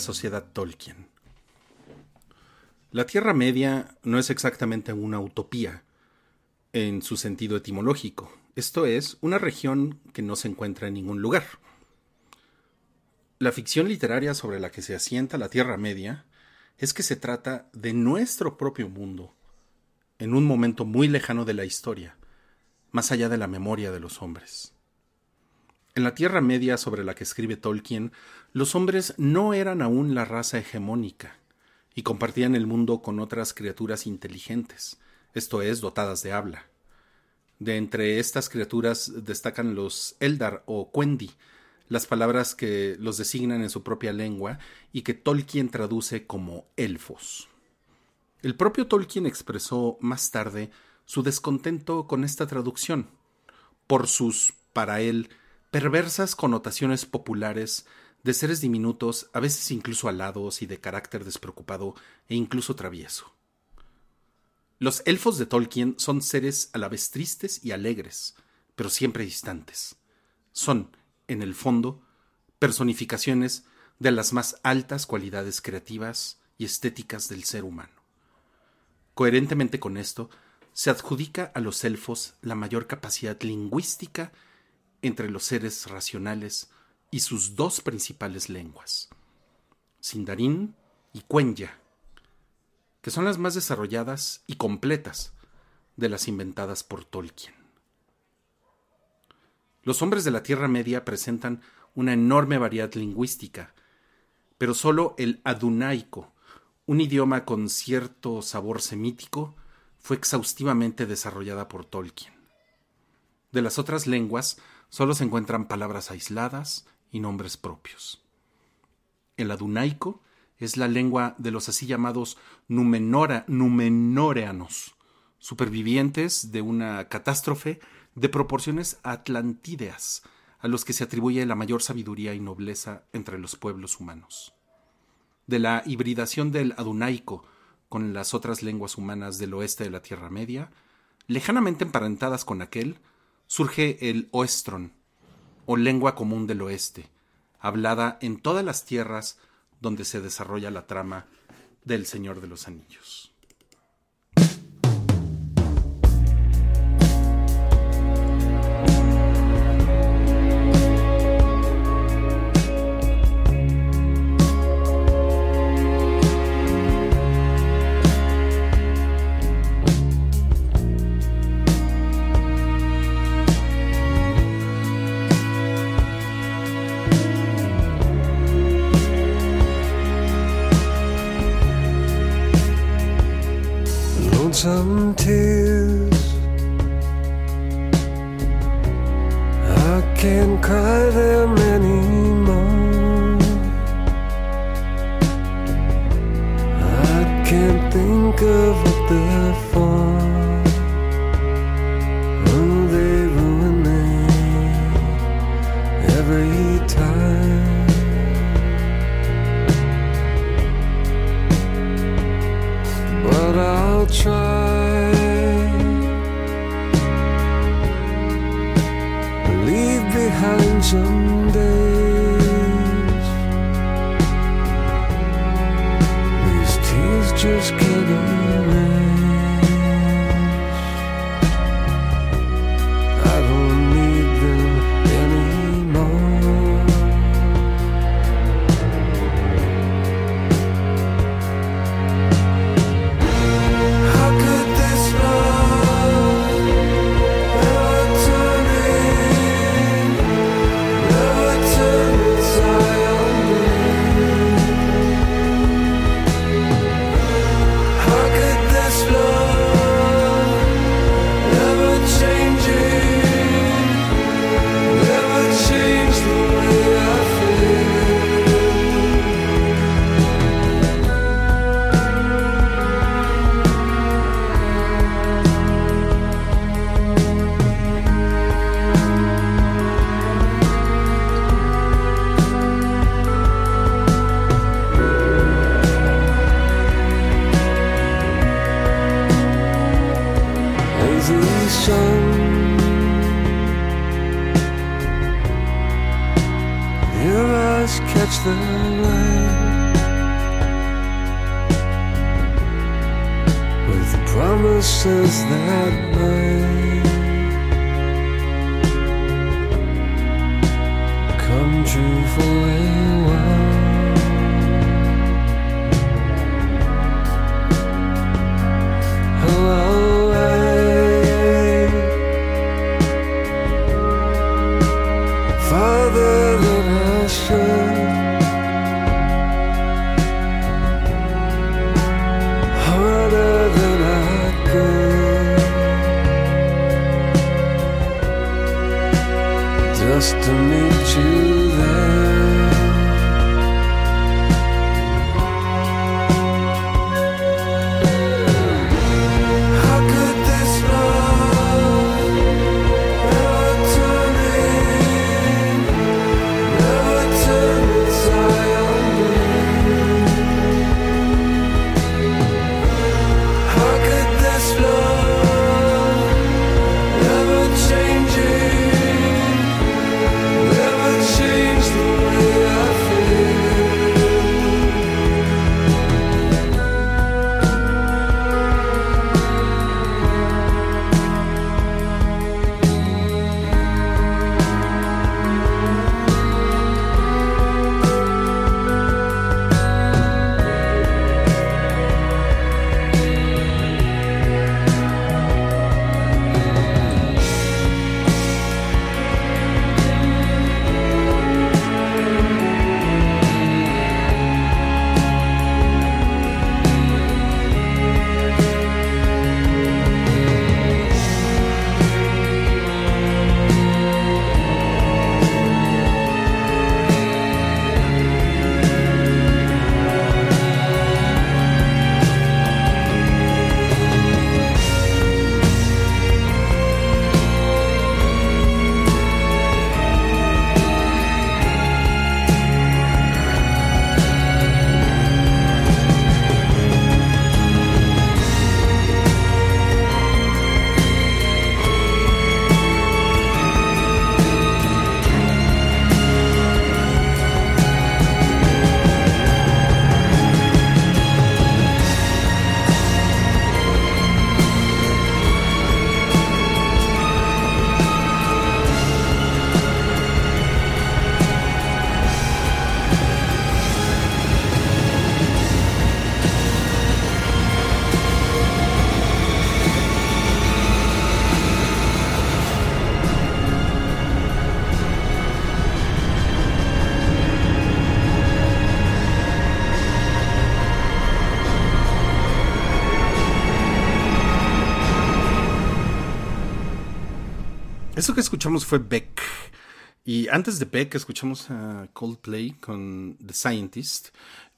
Sociedad Tolkien. La Tierra Media no es exactamente una utopía en su sentido etimológico. Esto es, una región que no se encuentra en ningún lugar. La ficción literaria sobre la que se asienta la Tierra Media es que se trata de nuestro propio mundo, en un momento muy lejano de la historia, más allá de la memoria de los hombres. En la Tierra Media sobre la que escribe Tolkien, los hombres no eran aún la raza hegemónica y compartían el mundo con otras criaturas inteligentes, esto es, dotadas de habla. De entre estas criaturas destacan los Eldar o Quendi, las palabras que los designan en su propia lengua y que Tolkien traduce como elfos. El propio Tolkien expresó más tarde su descontento con esta traducción, por sus, para él, perversas connotaciones populares de seres diminutos, a veces incluso alados y de carácter despreocupado e incluso travieso. Los elfos de Tolkien son seres a la vez tristes y alegres, pero siempre distantes. Son, en el fondo, personificaciones de las más altas cualidades creativas y estéticas del ser humano. Coherentemente con esto, se adjudica a los elfos la mayor capacidad lingüística entre los seres racionales y sus dos principales lenguas, Sindarin y Quenya, que son las más desarrolladas y completas de las inventadas por Tolkien. Los hombres de la Tierra Media presentan una enorme variedad lingüística, pero solo el adunaico, un idioma con cierto sabor semítico, fue exhaustivamente desarrollada por Tolkien. De las otras lenguas solo se encuentran palabras aisladas y nombres propios. El adunaico es la lengua de los así llamados numenora, numenoreanos, supervivientes de una catástrofe de proporciones atlantídeas, a los que se atribuye la mayor sabiduría y nobleza entre los pueblos humanos. De la hibridación del adunaico con las otras lenguas humanas del oeste de la Tierra Media, lejanamente emparentadas con aquel, surge el oestron, o lengua común del oeste, hablada en todas las tierras donde se desarrolla la trama del Señor de los Anillos. Lonesome tears. I can't cry them anymore. I can't think of what they're catch the light with promises that might come true for a. Just to escuchamos fue Beck. Y antes de Beck escuchamos a Coldplay con The Scientist,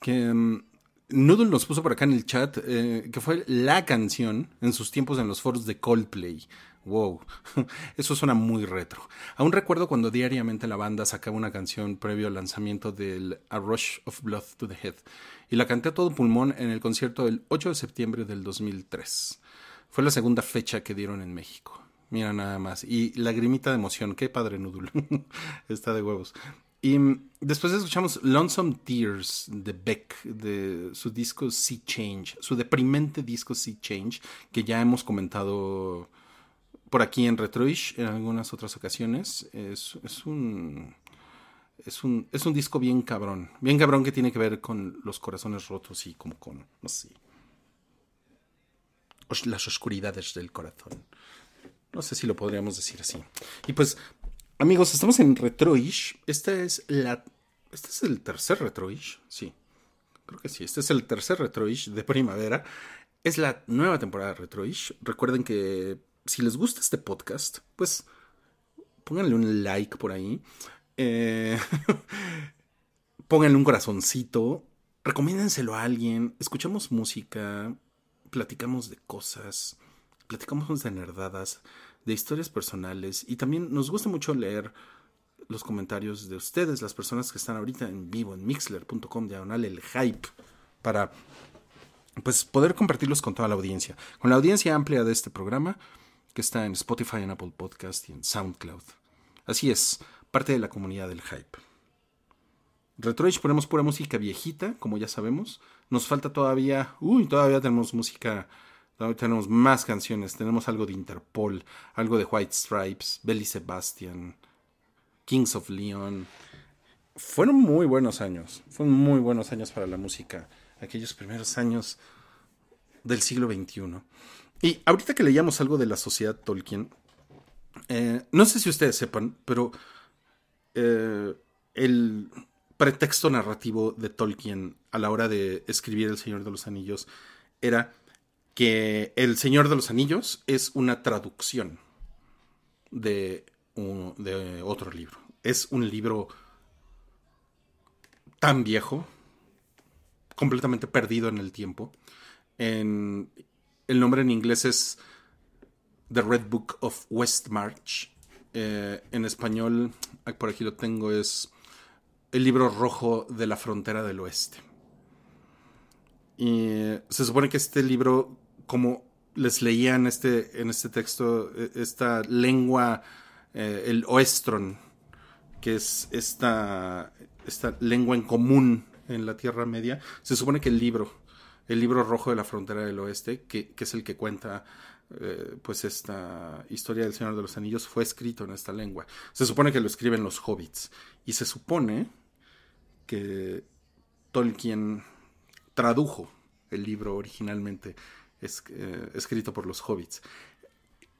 que mm, Noodle nos puso por acá en el chat, eh, que fue la canción en sus tiempos en los foros de Coldplay. Wow, eso suena muy retro. Aún recuerdo cuando diariamente la banda sacaba una canción previo al lanzamiento del A Rush of Blood to the Head y la canté a todo pulmón en el concierto del 8 de septiembre del 2003. Fue la segunda fecha que dieron en México. Mira nada más. Y lagrimita de emoción. Qué padre Noodle. Está de huevos. Y después escuchamos Lonesome Tears de Beck, de su disco Sea Change, su deprimente disco Sea Change, que ya hemos comentado por aquí en Retroish en algunas otras ocasiones. Es, es un. Es un, es un disco bien cabrón. Bien cabrón que tiene que ver con los corazones rotos y como con, no sé, las oscuridades del corazón. No sé si lo podríamos decir así. Y pues, amigos, estamos en Retroish. Esta es la. Este es el tercer Retroish. Sí. Creo que sí. Este es el tercer Retroish de primavera. Es la nueva temporada de Retroish. Recuerden que si les gusta este podcast, pues pónganle un like por ahí. Eh, pónganle un corazoncito. Recomiéndenselo a alguien. Escuchamos música platicamos de cosas, platicamos de nerdadas, de historias personales y también nos gusta mucho leer los comentarios de ustedes, las personas que están ahorita en vivo en mixler.com diagonal el hype para pues poder compartirlos con toda la audiencia, con la audiencia amplia de este programa que está en Spotify, en Apple Podcast y en SoundCloud. Así es, parte de la comunidad del hype. Retroish ponemos pura música viejita, como ya sabemos. Nos falta todavía, uy, todavía tenemos música, tenemos más canciones. Tenemos algo de Interpol, algo de White Stripes, Belly Sebastian, Kings of Leon. Fueron muy buenos años, fueron muy buenos años para la música, aquellos primeros años del siglo XXI. Y ahorita que leíamos algo de la sociedad Tolkien, eh, no sé si ustedes sepan, pero eh, el pretexto narrativo de Tolkien a la hora de escribir El Señor de los Anillos era que El Señor de los Anillos es una traducción de, otro libro. Es un libro tan viejo, completamente perdido en el tiempo. En, el nombre en inglés es The Red Book of Westmarch. Eh, en español, por aquí lo tengo, es el libro rojo de la frontera del oeste. Y se supone que este libro, como les leía en este, en este texto, e, esta lengua, eh, el oestron, que es esta, esta lengua en común en la Tierra Media, se supone que el libro, el libro rojo de la frontera del oeste, que, es el que cuenta eh, pues esta historia del Señor de los Anillos, fue escrito en esta lengua. Se supone que lo escriben los hobbits. Y se supone que Tolkien tradujo el libro originalmente eh, escrito por los hobbits.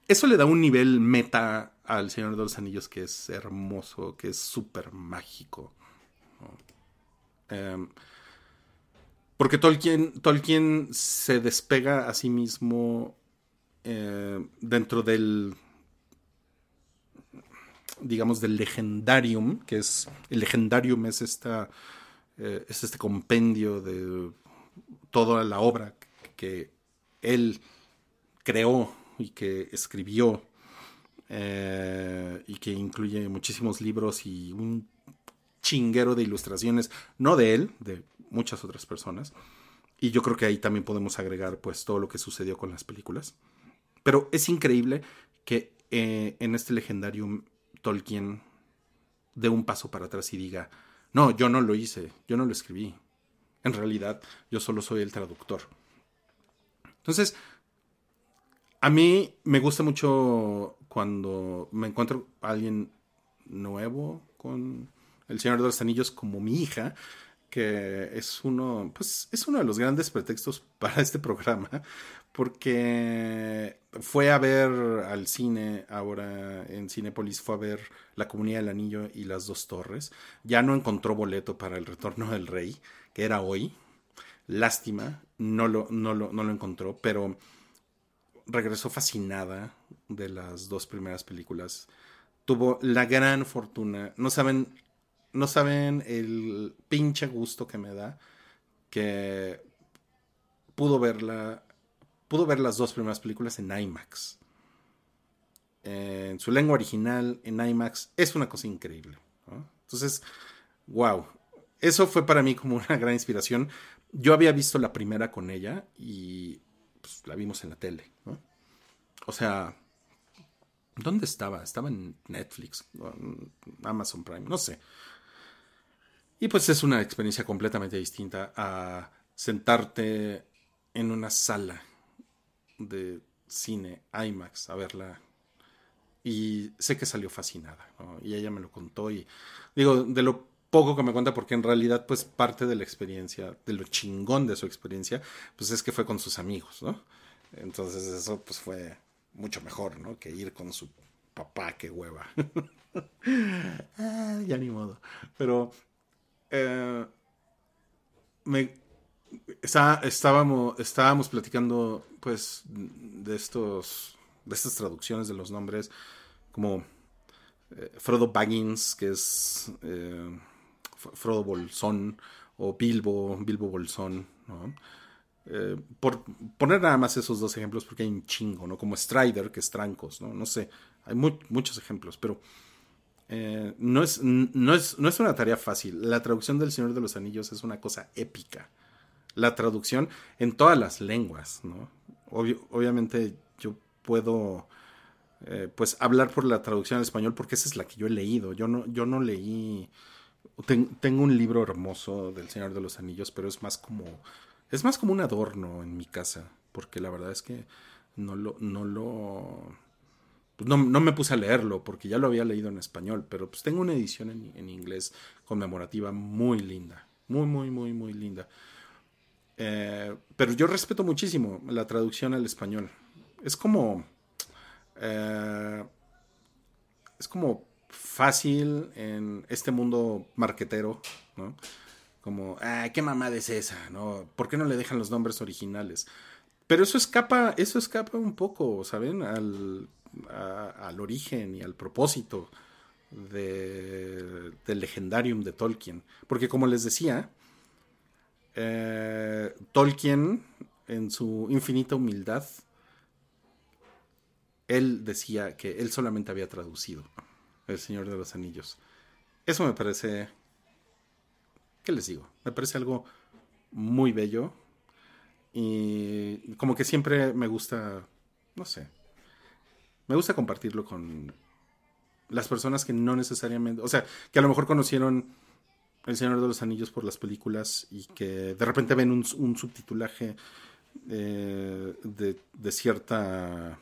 Eso le da un nivel meta al Señor de los Anillos que es hermoso, que es súper mágico. Em, porque Tolkien, Tolkien se despega a sí mismo eh, dentro del digamos, del legendarium, que es, el legendarium es, esta, eh, es este compendio de toda la obra que él creó y que escribió eh, y que incluye muchísimos libros y un chinguero de ilustraciones, no de él, de muchas otras personas. Y yo creo que ahí también podemos agregar pues todo lo que sucedió con las películas. Pero es increíble que eh, en este legendarium Tolkien dé un paso para atrás y diga, no, yo no lo hice, yo no lo escribí. En realidad, yo solo soy el traductor. Entonces, a mí me gusta mucho cuando me encuentro a alguien nuevo con El Señor de los Anillos como mi hija, que es uno, pues es uno de los grandes pretextos para este programa, porque fue a ver al cine ahora en Cinépolis, fue a ver La Comunidad del Anillo y Las Dos Torres. Ya no encontró boleto para el Retorno del Rey, que era hoy. Lástima, no lo, no lo, no lo encontró, pero regresó fascinada de las dos primeras películas. Tuvo la gran fortuna. No saben, no saben el pinche gusto que me da que pudo verla pudo ver las dos primeras películas en IMAX. En su lengua original, en IMAX, es una cosa increíble. Entonces, wow. Eso fue para mí como una gran inspiración. Yo había visto la primera con ella y pues, la vimos en la tele. O sea, ¿dónde estaba? Estaba en Netflix, Amazon Prime, no sé. Y pues es una experiencia completamente distinta a sentarte en una sala de cine IMAX a verla. Y sé que salió fascinada, ¿no? Y ella me lo contó y digo, de lo poco que me cuenta, porque en realidad pues parte de la experiencia, de lo chingón de su experiencia, pues es que fue con sus amigos, ¿no? Entonces eso pues fue mucho mejor, ¿no? Que ir con su papá, qué hueva. Ya ni modo. Pero eh, me, estábamos, estábamos platicando pues de estos de estas traducciones de los nombres como eh, Frodo Baggins que es eh, Frodo Bolsón o Bilbo Bilbo Bolsón ¿no? Eh, por poner nada más esos dos ejemplos porque hay un chingo no como Strider que es Trancos no no sé hay muchos ejemplos pero no, es, no, es, no es una tarea fácil la traducción del Señor de los Anillos es una cosa épica la traducción en todas las lenguas, ¿no? obviamente yo puedo eh, pues hablar por la traducción al español porque esa es la que yo he leído. Yo no, yo no leí. Tengo un libro hermoso del Señor de los Anillos, pero es más como. Es más como un adorno en mi casa. Porque la verdad es que no lo. No lo. Pues no, no, me puse a leerlo porque ya lo había leído en español, pero pues tengo una edición en, en inglés conmemorativa muy linda. Muy, muy, muy, muy linda. Eh, pero yo respeto muchísimo la traducción al español. Es como. Eh, es como fácil en este mundo marquetero, ¿no? Como, ah, qué mamada es esa, ¿no? ¿Por qué no le dejan los nombres originales? Pero eso escapa, eso escapa un poco, ¿saben? Al, al origen y al propósito de, del legendarium de Tolkien. Porque como les decía, eh, Tolkien, en su infinita humildad, él decía que él solamente había traducido El Señor de los Anillos. Eso me parece, ¿qué les digo? Me parece algo muy bello y como que siempre me gusta, no sé, me gusta compartirlo con las personas que no necesariamente, o sea, que a lo mejor conocieron el Señor de los Anillos por las películas y que de repente ven un, subtitulaje eh, de, cierta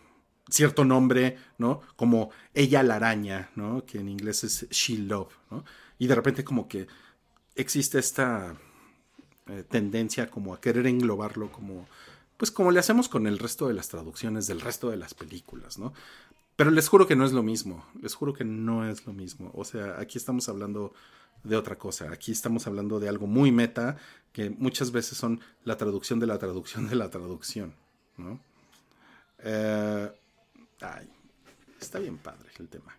cierto nombre, ¿no? Como ella la araña, ¿no? Que en inglés es she love, ¿no? Y de repente como que existe esta eh, tendencia como a querer englobarlo como pues como le hacemos con el resto de las traducciones del resto de las películas, ¿no? Pero les juro que no es lo mismo, les juro que no es lo mismo. O sea, aquí estamos hablando de otra cosa. Aquí estamos hablando de algo muy meta, que muchas veces son la traducción de la traducción de la traducción. ¿no? Eh, ay, está bien padre el tema.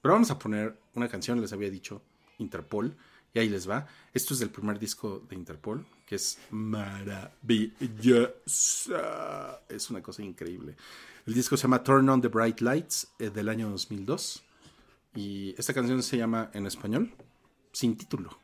Pero vamos a poner una canción, les había dicho, Interpol, y ahí les va. Esto es del primer disco de Interpol, que es maravillosa. Es una cosa increíble. El disco se llama Turn on the Bright Lights, eh, del año 2002. Y esta canción se llama en español sin título.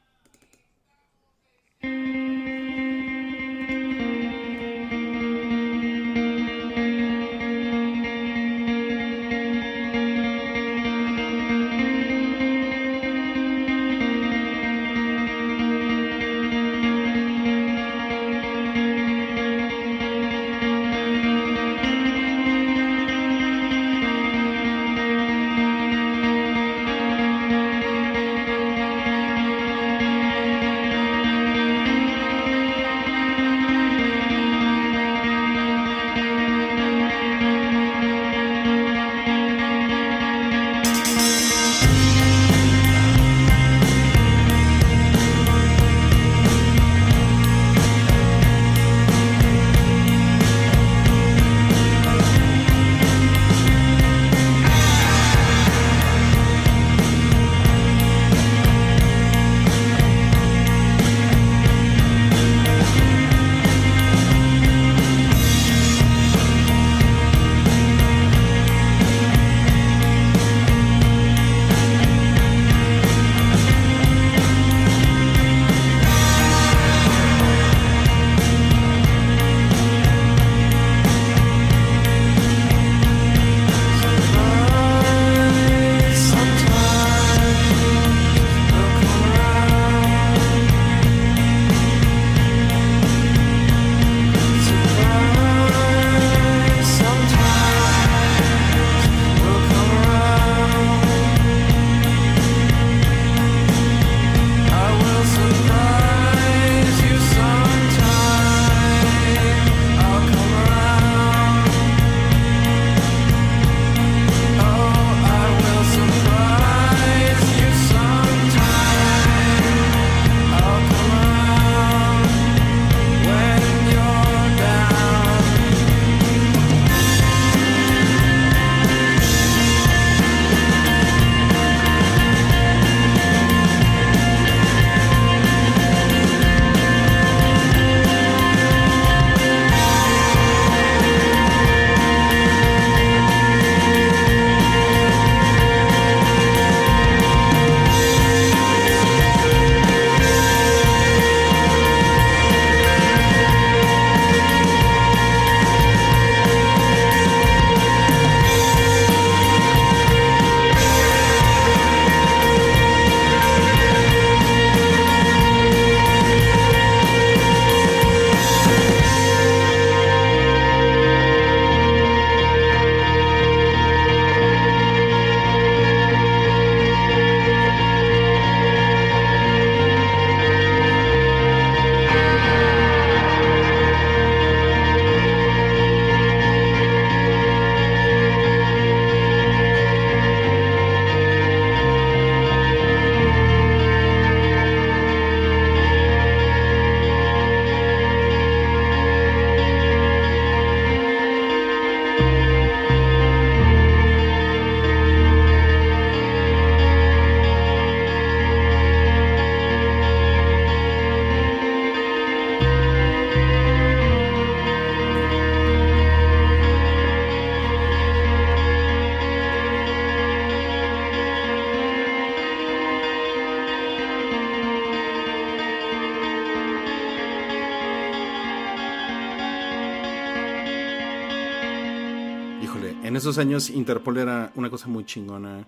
Esos años Interpol era una cosa muy chingona,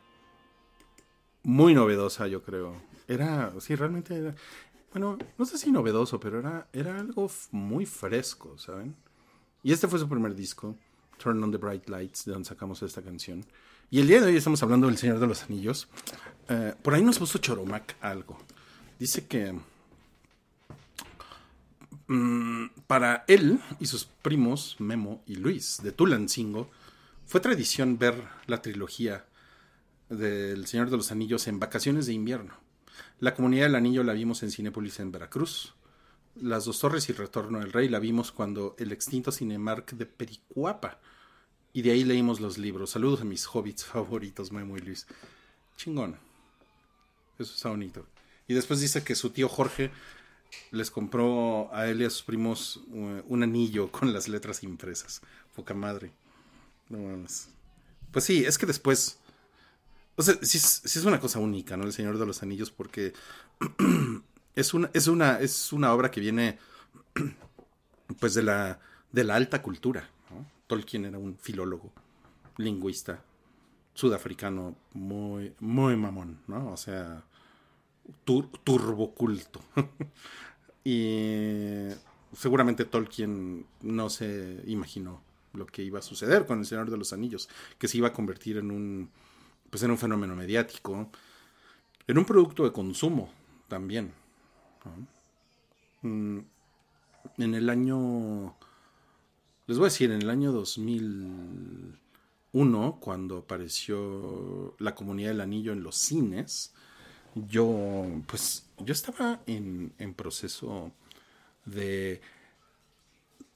muy novedosa, yo creo. Era, sí, realmente era, bueno, no sé si novedoso, pero era, era algo muy fresco, ¿saben? Y este fue su primer disco, Turn on the Bright Lights, de donde sacamos esta canción. Y el día de hoy estamos hablando del Señor de los Anillos. Eh, por ahí nos puso Choromac algo. Dice que mm, para él y sus primos, Memo y Luis, de Tulancingo, fue tradición ver la trilogía del Señor de los Anillos en vacaciones de invierno. La Comunidad del Anillo la vimos en Cinépolis en Veracruz. Las Dos Torres y Retorno del Rey la vimos cuando el extinto Cinemark de Pericuapa. Y de ahí leímos los libros. Saludos a mis hobbits favoritos, Memo y Luis. Chingón. Eso está bonito. Y después dice que su tío Jorge les compró a él y a sus primos uh, un anillo con las letras impresas. Poca madre. Pues sí, es que después. O sea, sí, es- una cosa única, ¿no? El Señor de los Anillos, porque es una, es una, es una obra que viene pues de la, de la alta cultura. Tolkien era un filólogo, lingüista, sudafricano, muy, muy mamón, ¿no? O sea, tur- turboculto. y seguramente Tolkien no se imaginó lo que iba a suceder con el Señor de los Anillos, que se iba a convertir en un, pues en un fenómeno mediático, en un producto de consumo también. Mm, En el año, les voy a decir, en el año 2001, cuando apareció la Comunidad del Anillo en los cines, yo, pues, yo estaba en, en proceso de,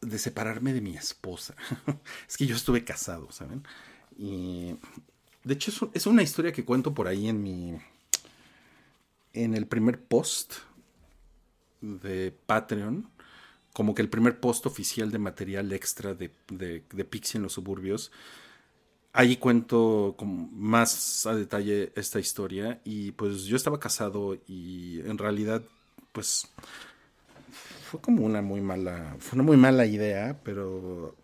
de separarme de mi esposa. es que yo estuve casado, ¿saben? Y de hecho es, un- es una historia que cuento por ahí en mi, en el primer post de Patreon, como que el primer post oficial de material extra de, de, Pixie en los suburbios. Ahí cuento más a detalle esta historia y pues yo estaba casado y en realidad pues fue como una muy mala, fue una muy mala idea, pero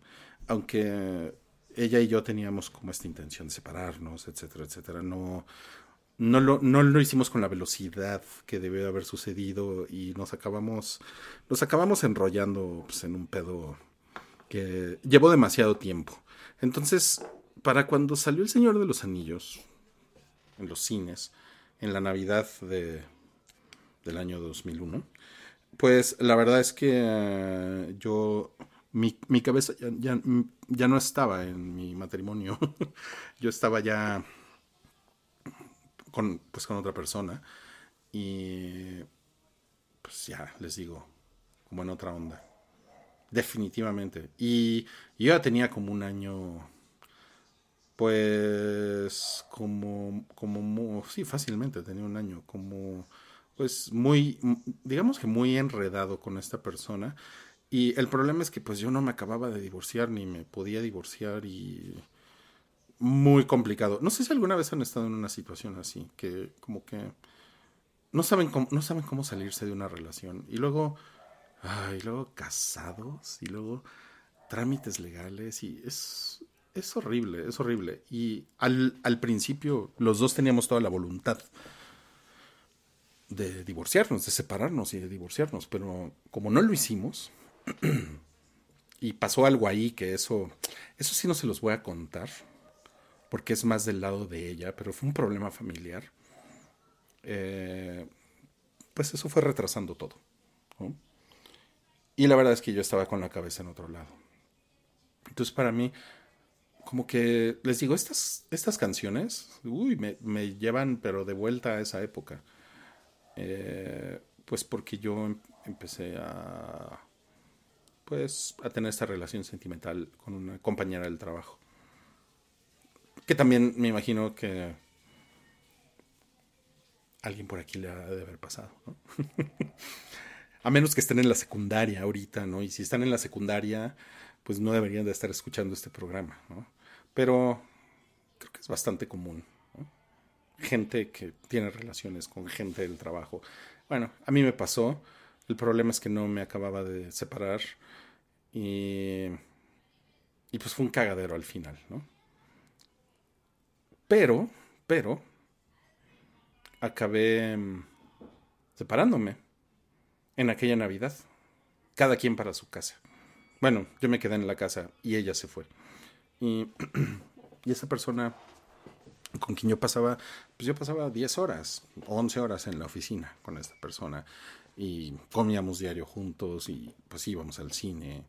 aunque ella y yo teníamos como esta intención de separarnos, etcétera, etcétera, no, no lo, no lo hicimos con la velocidad que debió de haber sucedido y nos acabamos, nos acabamos enrollando pues, en un pedo que llevó demasiado tiempo. Entonces, para cuando salió El Señor de los Anillos en los cines, en la Navidad de, del año 2001, pues la verdad es que eh, yo, mi, mi cabeza ya, ya, ya no estaba en mi matrimonio, yo estaba ya con, pues, con otra persona y pues ya les digo, como en otra onda. Definitivamente. Y yo ya tenía como un año, pues, como, como, sí, fácilmente tenía un año, como, pues, muy, digamos que muy enredado con esta persona. Y el problema es que, pues, yo no me acababa de divorciar, ni me podía divorciar y muy complicado. No sé si alguna vez han estado en una situación así, que como que no saben cómo, no saben cómo salirse de una relación. Y luego, ay, luego casados, y luego trámites legales, y es, es horrible, es horrible. Y al, al principio los dos teníamos toda la voluntad de divorciarnos, de separarnos y de divorciarnos, pero como no lo hicimos, y pasó algo ahí que eso, eso sí no se los voy a contar, porque es más del lado de ella, pero fue un problema familiar. Eh, pues eso fue retrasando todo. Y la verdad es que yo estaba con la cabeza en otro lado. Entonces para mí, como que les digo, estas, estas canciones, me, me llevan pero de vuelta a esa época. Eh, pues porque yo em- empecé a pues a tener esta relación sentimental con una compañera del trabajo. Que también me imagino que alguien por aquí le ha de haber pasado, a menos que estén en la secundaria ahorita, ¿no? Y si están en la secundaria, pues no deberían de estar escuchando este programa, ¿no? Pero creo que es bastante común. Gente que tiene relaciones con gente del trabajo. Bueno, a mí me pasó. El problema es que no me acababa de separar y, y pues fue un cagadero al final, ¿no? Pero, pero, acabé mm, separándome en aquella Navidad. Cada quien para su casa. Bueno, yo me quedé en la casa y ella se fue. Y, y esa persona con quien yo pasaba, pues yo pasaba 10 horas, 11 horas en la oficina con esta persona y comíamos diario juntos y pues íbamos al cine,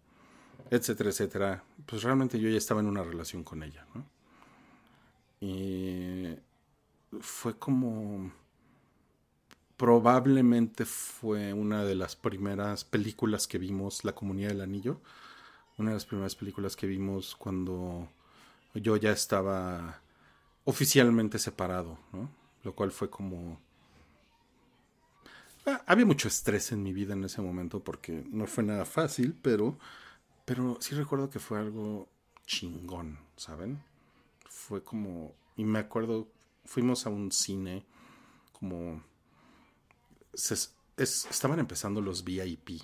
etcétera, etcétera. Pues realmente yo ya estaba en una relación con ella, ¿no? Y fue como probablemente fue una de las primeras películas que vimos, La Comunidad del Anillo, una de las primeras películas que vimos cuando yo ya estaba oficialmente separado, ¿no? Lo cual fue como... Ah, había mucho estrés en mi vida en ese momento porque no fue nada fácil, pero, pero sí recuerdo que fue algo chingón, ¿saben? Fue como... Y me acuerdo, fuimos a un cine como... estaban empezando los VIP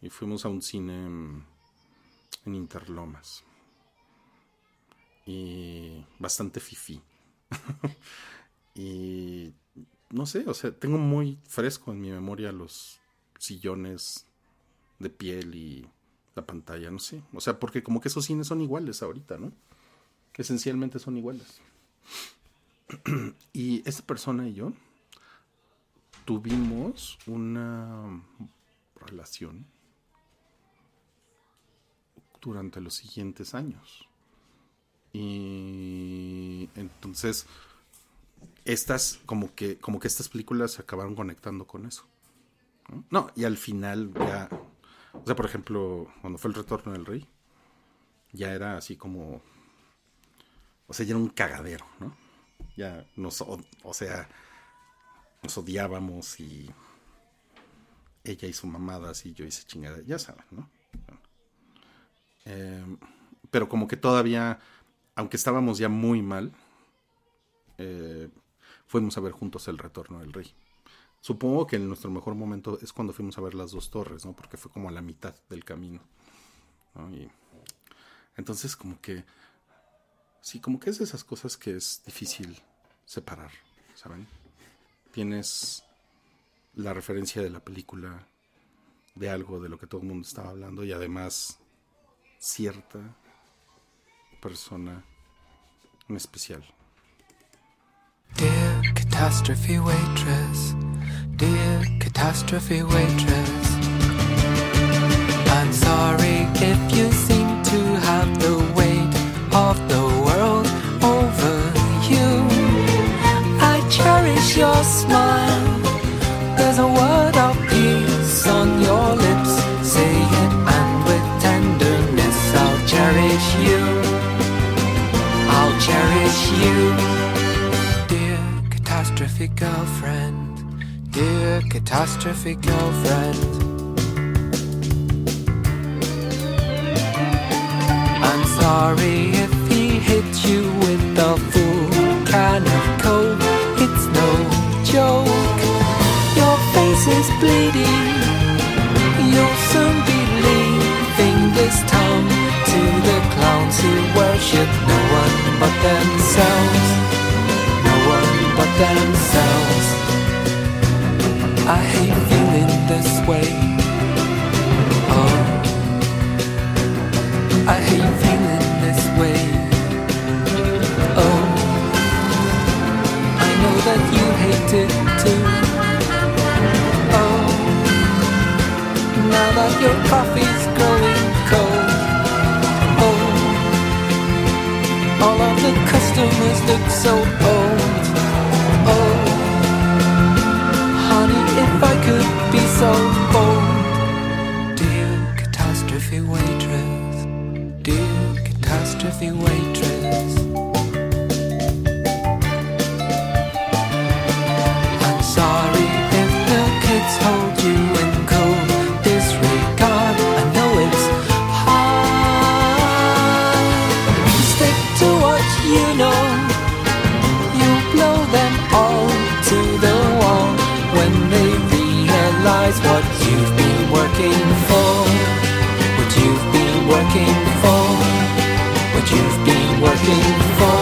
y fuimos a un cine en, en Interlomas y bastante fifi. y no sé, o sea, tengo muy fresco en mi memoria los sillones de piel y la pantalla, no sé. O sea, porque como que esos cines son iguales ahorita, ¿no? Esencialmente son iguales. y esta persona y yo tuvimos una relación durante los siguientes años. Y entonces, estas, como que, como que estas películas se acabaron conectando con eso. ¿no? y al final ya, o sea, por ejemplo, cuando fue el retorno del rey, ya era así como, o sea, ya era un cagadero, ¿no? Ya nos, o, sea, nos odiábamos y ella hizo mamadas y yo hice chingada, ya saben, ¿no? Em, pero como que todavía aunque estábamos ya muy mal, eh, fuimos a ver juntos el retorno del rey. Supongo que en nuestro mejor momento es cuando fuimos a ver las dos torres, ¿no? Porque fue como a la mitad del camino. entonces como que, sí, como que es de esas cosas que es difícil separar, ¿saben? Tienes la referencia de la película, de algo de lo que todo el mundo estaba hablando y además cierta persona en especial. Dear catastrophe waitress, dear catastrophe waitress, I'm sorry if you seem to have the weight of the world over you. I cherish your smile, catastrophe girlfriend, dear catastrophe girlfriend. I'm sorry if he hit you with a full can of coke. It's no joke. Your face is bleeding. You'll soon be leaving this town to the clowns who worship no one but themselves. Themselves. I hate feeling this way. Oh, I hate feeling this way. Oh, I know that you hate it too. Oh, now that your coffee's growing cold. Oh, All of the customers look so old. So working for. What you've been working for.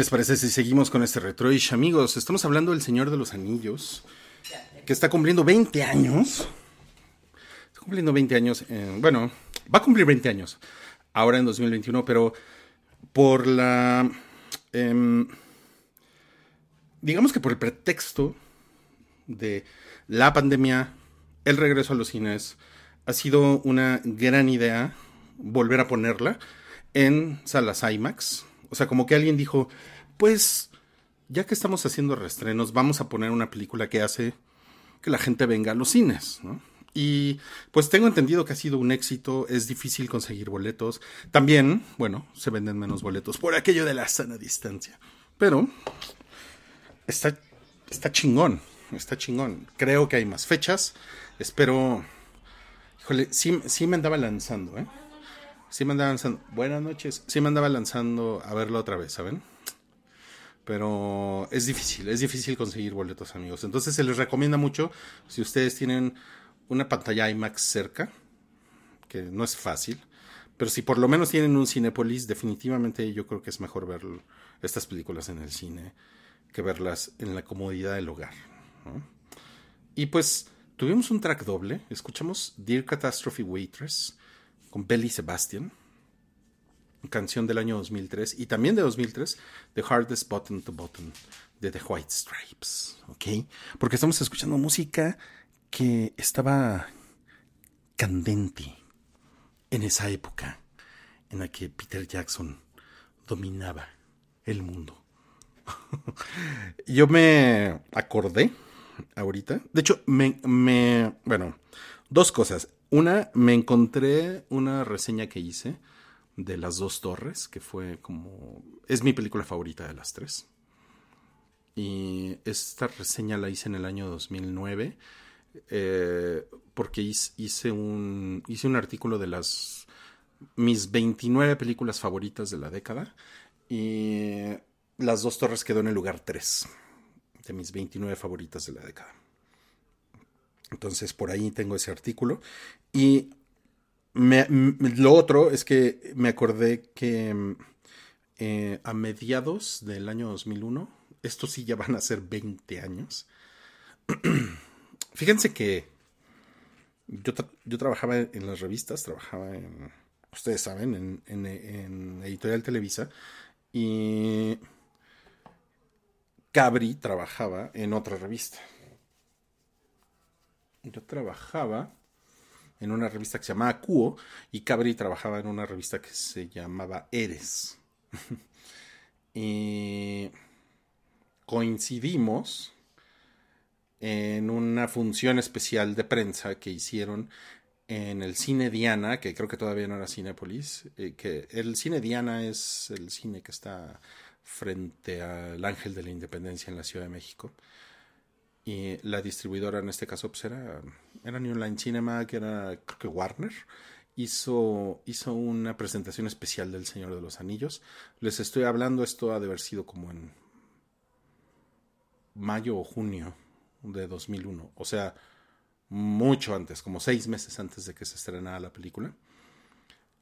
Les parece si seguimos con este retroish, amigos? Estamos hablando del Señor de los Anillos, que está cumpliendo 20 años. Está cumpliendo 20 años, en- bueno, va a cumplir 20 años ahora en 2021, pero por la... em, digamos que por el pretexto de la pandemia, el regreso a los cines, ha sido una gran idea volver a ponerla en salas IMAX. O sea, como que alguien dijo, pues, ya que estamos haciendo reestrenos, vamos a poner una película que hace que la gente venga a los cines, ¿no? Y pues tengo entendido que ha sido un éxito, es difícil conseguir boletos. También, bueno, se venden menos boletos por aquello de la sana distancia. Pero está, está chingón, está chingón. Creo que hay más fechas. Espero. Híjole, sí, sí me andaba lanzando, ¿eh? Sí me andaba lanzando. Buenas noches. Sí me andaba lanzando a verlo otra vez, ¿saben? Pero es difícil, es difícil conseguir boletos, amigos. Entonces se les recomienda mucho si ustedes tienen una pantalla IMAX cerca, que no es fácil, pero si por lo menos tienen un Cinépolis, definitivamente yo creo que es mejor ver estas películas en el cine que verlas en la comodidad del hogar. Y pues tuvimos un track doble, escuchamos Dear Catastrophe Waitress con Belly Sebastian, canción del año 2003 y también de 2003, The Hardest Button to Button de The White Stripes, ¿ok? Porque estamos escuchando música que estaba candente en esa época en la que Peter Jackson dominaba el mundo. Yo me acordé ahorita, de hecho, me, me, bueno, dos cosas. Una, me encontré una reseña que hice de Las Dos Torres, que fue como... Es mi película favorita de las tres. Y esta reseña la hice en el año 2009, eh, porque hice, un, hice un artículo de las mis 29 películas favoritas de la década. Y Las Dos Torres quedó en el lugar 3 de mis 29 favoritas de la década. Entonces por ahí tengo ese artículo. Y lo otro es que me acordé que eh, a mediados del año 2001. Estos sí ya van a ser 20 años. Fíjense que yo, yo trabajaba en las revistas, trabajaba en, ustedes saben, en, en- en Editorial Televisa. Y Cabri trabajaba en otra revista. Yo trabajaba en una revista que se llamaba Cuo y Cabri trabajaba en una revista que se llamaba Eres. y coincidimos en una función especial de prensa que hicieron en el cine Diana, que creo que todavía no era Cinépolis, eh, que el cine Diana es el cine que está frente al Ángel de la Independencia en la Ciudad de México. Y la distribuidora en este caso pues era, era New Line Cinema, que era creo que Warner. Hizo, hizo una presentación especial del Señor de los Anillos. Les estoy hablando, esto ha de haber sido como en mayo o junio de 2001. O sea, mucho antes, como seis meses antes de que se estrenara la película.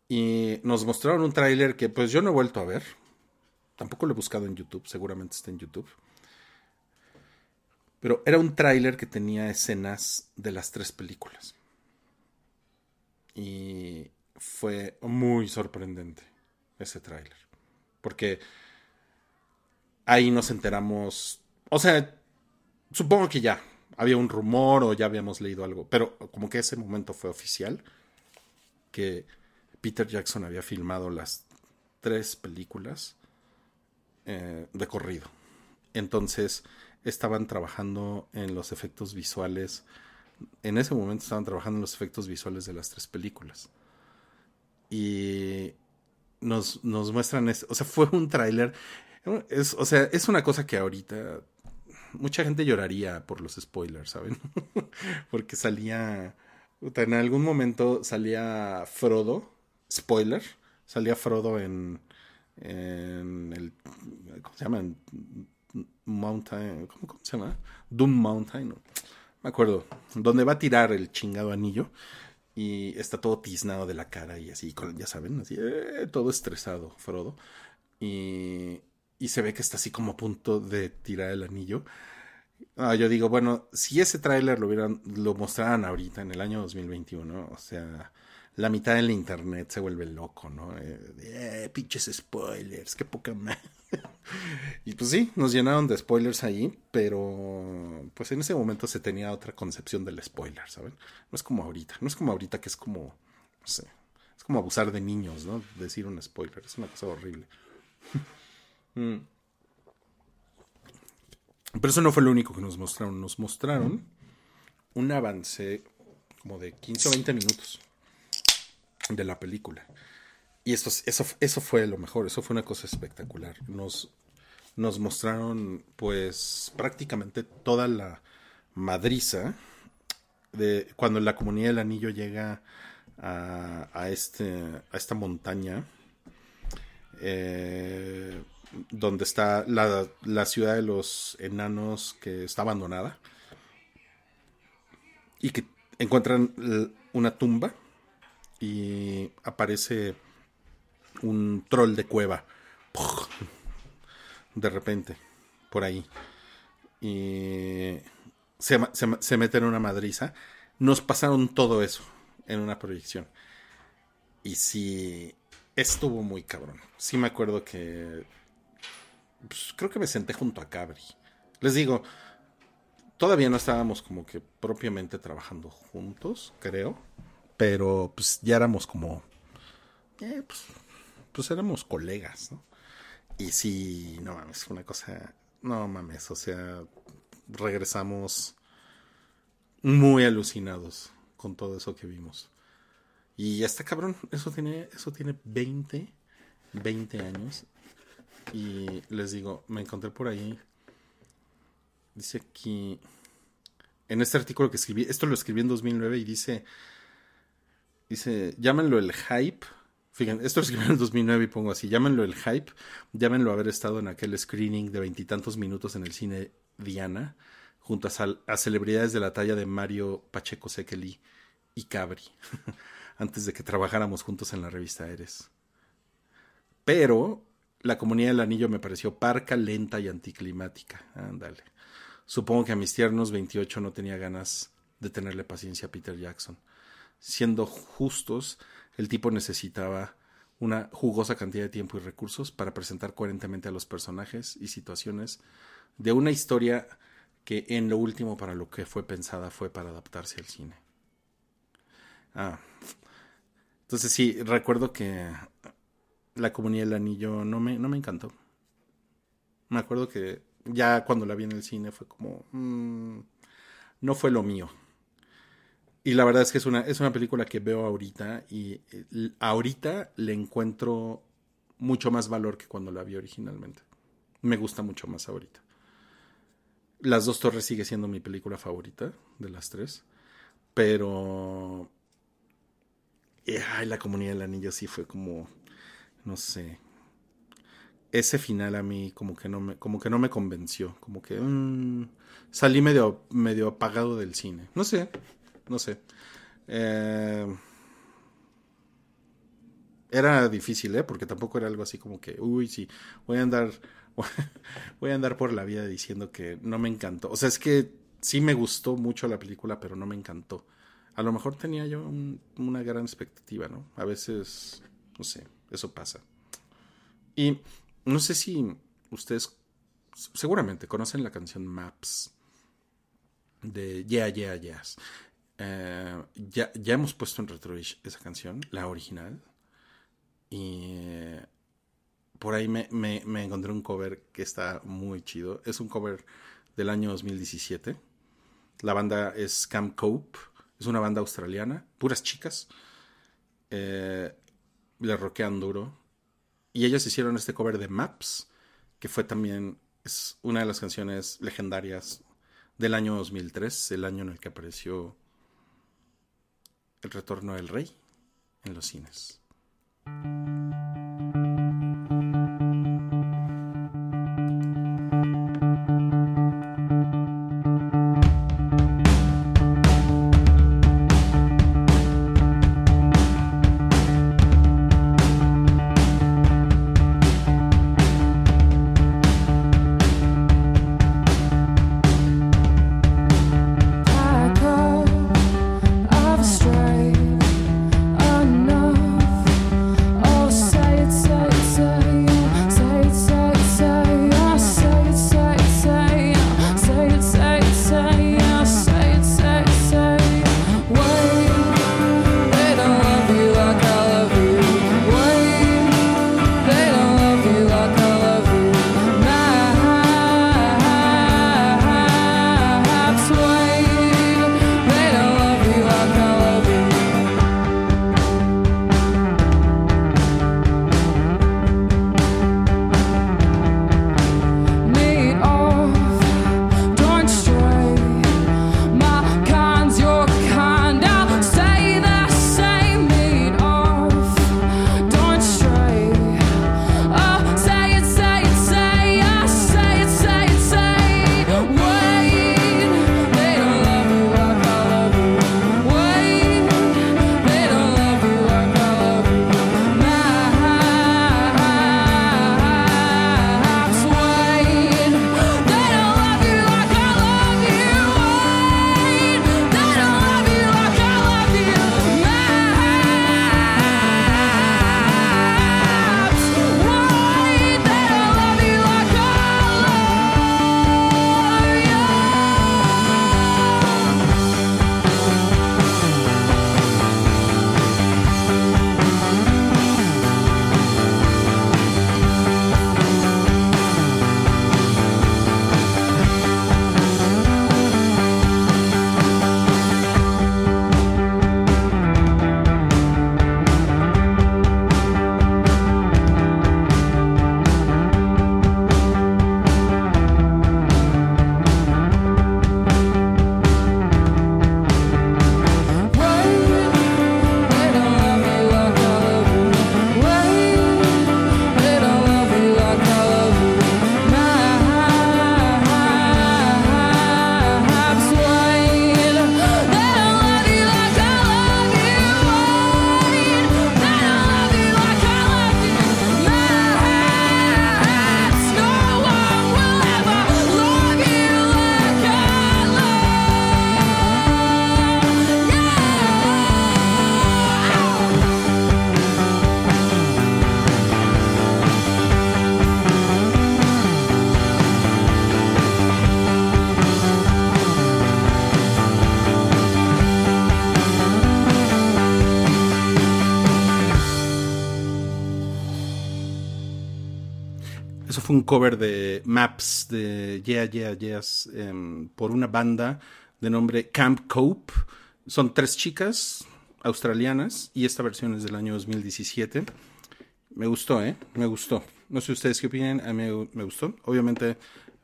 Y nos mostraron un tráiler que pues yo no he vuelto a ver. Tampoco lo he buscado en YouTube, seguramente está en YouTube. Pero era un tráiler que tenía escenas de las tres películas. Y fue muy sorprendente ese tráiler. Porque ahí nos enteramos, o sea, supongo que ya había un rumor o ya habíamos leído algo, pero como que ese momento fue oficial que Peter Jackson había filmado las tres películas eh, de corrido. Entonces estaban trabajando en los efectos visuales. En ese momento estaban trabajando en los efectos visuales de las tres películas. Y nos, nos muestran, es- o sea, fue un tráiler. Es, o sea, es una cosa que ahorita mucha gente lloraría por los spoilers, ¿saben? Porque salía, en algún momento salía Frodo, spoiler, salía Frodo en, en el, ¿cómo se llama? Mountain, ¿cómo, cómo se llama? Doom Mountain, no me acuerdo, donde va a tirar el chingado anillo y está todo tiznado de la cara y así, con- ya saben, así, eh, todo estresado, Frodo. Y, y se ve que está así como a punto de tirar el anillo. Ah, yo digo, bueno, si ese tráiler lo hubieran, lo mostraran ahorita en el año 2021, o sea, la mitad del internet se vuelve loco, ¿no? Eh, "Eh, pinches spoilers, qué poca madre. y pues sí, nos llenaron de spoilers ahí, pero pues en ese momento se tenía otra concepción del spoiler, ¿saben? No es como ahorita, no es como ahorita que es como, no sé, es como abusar de niños, ¿no? Decir un spoiler, es una cosa horrible. Mm. Pero eso no fue lo único que nos mostraron. Nos mostraron un avance como de 15 o 20 minutos de la película. Y esto, eso, eso fue lo mejor, eso fue una cosa espectacular. Nos, nos mostraron pues prácticamente toda la madriza de cuando la comunidad del anillo llega a, a este, a esta montaña eh, donde está la, la ciudad de los enanos que está abandonada y que encuentran una tumba y aparece un troll de cueva. De repente por ahí. Y se, se mete en una madriza. Nos pasaron todo eso en una proyección. Y sí estuvo muy cabrón. Sí me acuerdo que pues, creo que me senté junto a Cabri. Les digo todavía no estábamos como que propiamente trabajando juntos creo pero pues ya éramos como eh, pues, pues éramos colegas, ¿no? Y sí, no mames, una cosa, no mames, o sea, regresamos muy alucinados con todo eso que vimos. Y está cabrón, eso tiene, eso tiene 20, 20 años. Y les digo, me encontré por ahí, dice aquí, en este artículo que escribí, esto lo escribí en 2009 y dice, dice, llámenlo el hype. Fíjense, esto escribí en el 2009 y pongo así, llámenlo el hype, llámenlo haber estado en aquel screening de veintitantos minutos en el cine Diana, junto a, a celebridades de la talla de Mario Pacheco Sekeli y Cabri, antes de que trabajáramos juntos en la revista Eres. Pero La comunidad del anillo me pareció parca, lenta y anticlimática. Ándale. Supongo que a mis tiernos 28 no tenía ganas de tenerle paciencia a Peter Jackson. Siendo justos, el tipo necesitaba una jugosa cantidad de tiempo y recursos para presentar coherentemente a los personajes y situaciones de una historia que en lo último para lo que fue pensada fue para adaptarse al cine. Ah. Entonces sí, recuerdo que la comunidad del anillo no me, no me encantó. Me acuerdo que ya cuando la vi en el cine fue como... mm, no fue lo mío. Y la verdad es que es una, es una película que veo ahorita y eh, ahorita le encuentro mucho más valor que cuando la vi originalmente. Me gusta mucho más ahorita. Las dos torres sigue siendo mi película favorita de las tres. Pero... Ay, la comunidad del anillo sí fue como... No sé. Ese final a mí como que no me, como que no me convenció. Como que... mm, salí medio, medio apagado del cine. No sé. No sé. Eh, era difícil, ¿eh? Porque tampoco era algo así como que, uy, sí, voy a andar, voy a andar por la vida diciendo que no me encantó. O sea, es que sí me gustó mucho la película, pero no me encantó. A lo mejor tenía yo un- una gran expectativa, ¿no? A veces, no sé, eso pasa. Y no sé si ustedes seguramente conocen la canción Maps de Yeah, Yeah, Yes. Eh, ya, ya hemos puesto en Retroish esa canción, la original. Y eh, por ahí me, me- encontré un cover que está muy chido. Es un cover del año 2017. La banda es Camp Cope. Es una banda australiana, puras chicas. Eh, le rockean duro. Y ellos hicieron este cover de Maps, que fue también es una de las canciones legendarias del año 2003, el año en el que apareció El Retorno del Rey en los cines. Fue un cover de Maps de Yeah, Yeah, Yes em, por una banda de nombre Camp Cope. Son tres chicas australianas y esta versión es del año 2017. Me gustó, ¿eh? Me gustó. No sé ustedes qué opinan, a mí me gustó. Obviamente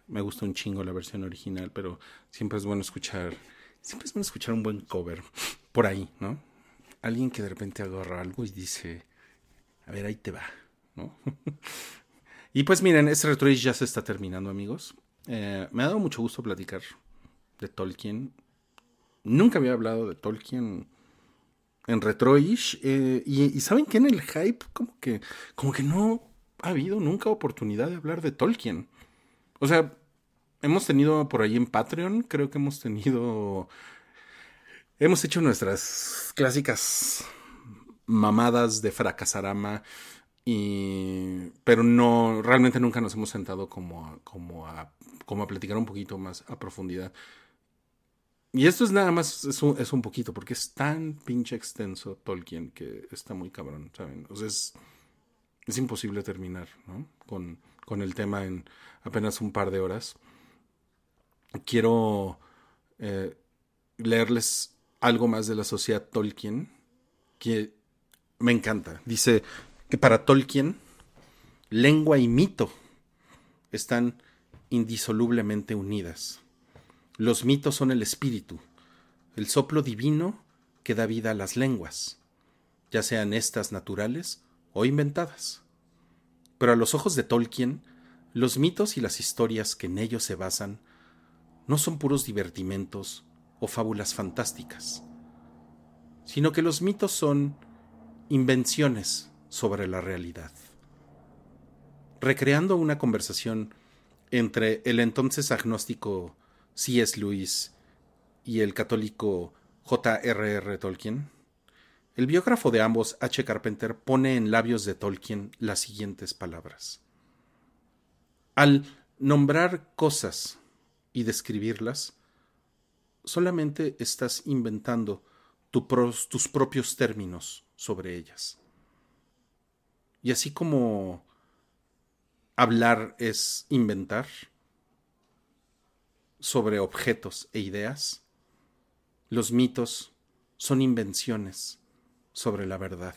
me gusta un chingo la versión original, pero siempre es bueno escuchar, siempre es bueno escuchar un buen cover por ahí, ¿no? Alguien que de repente agarra algo y dice, a ver, ahí te va, ¿no? y pues miren, este retroish ya se está terminando, amigos. Eh, me ha dado mucho gusto platicar de Tolkien. Nunca había hablado de Tolkien en Retroish. eh, y, y saben que en el hype, como que, como que no ha habido nunca oportunidad de hablar de Tolkien. O sea, hemos tenido por ahí en Patreon, creo que hemos tenido. Hemos hecho nuestras clásicas mamadas de fracasarama. Y, pero no, realmente nunca nos hemos sentado como a, como a, como a platicar un poquito más a profundidad. Y esto es nada más, es un, es un poquito, porque es tan pinche extenso Tolkien que está muy cabrón, ¿saben? Es, es imposible terminar, ¿no? Con, con el tema en apenas un par de horas. Quiero eh, leerles algo más de la sociedad Tolkien, que me encanta. Dice que para Tolkien, lengua y mito están indisolublemente unidas. Los mitos son el espíritu, el soplo divino que da vida a las lenguas, ya sean estas naturales o inventadas. Pero a los ojos de Tolkien, los mitos y las historias que en ellos se basan no son puros divertimentos o fábulas fantásticas, sino que los mitos son invenciones sobre la realidad. Recreando una conversación entre el entonces agnóstico C.S. Lewis y el católico J.R.R. Tolkien, el biógrafo de ambos, H. Carpenter, pone en labios de Tolkien las siguientes palabras. Al nombrar cosas y describirlas, solamente estás inventando tus propios términos sobre ellas. Y así como hablar es inventar sobre objetos e ideas, los mitos son invenciones sobre la verdad.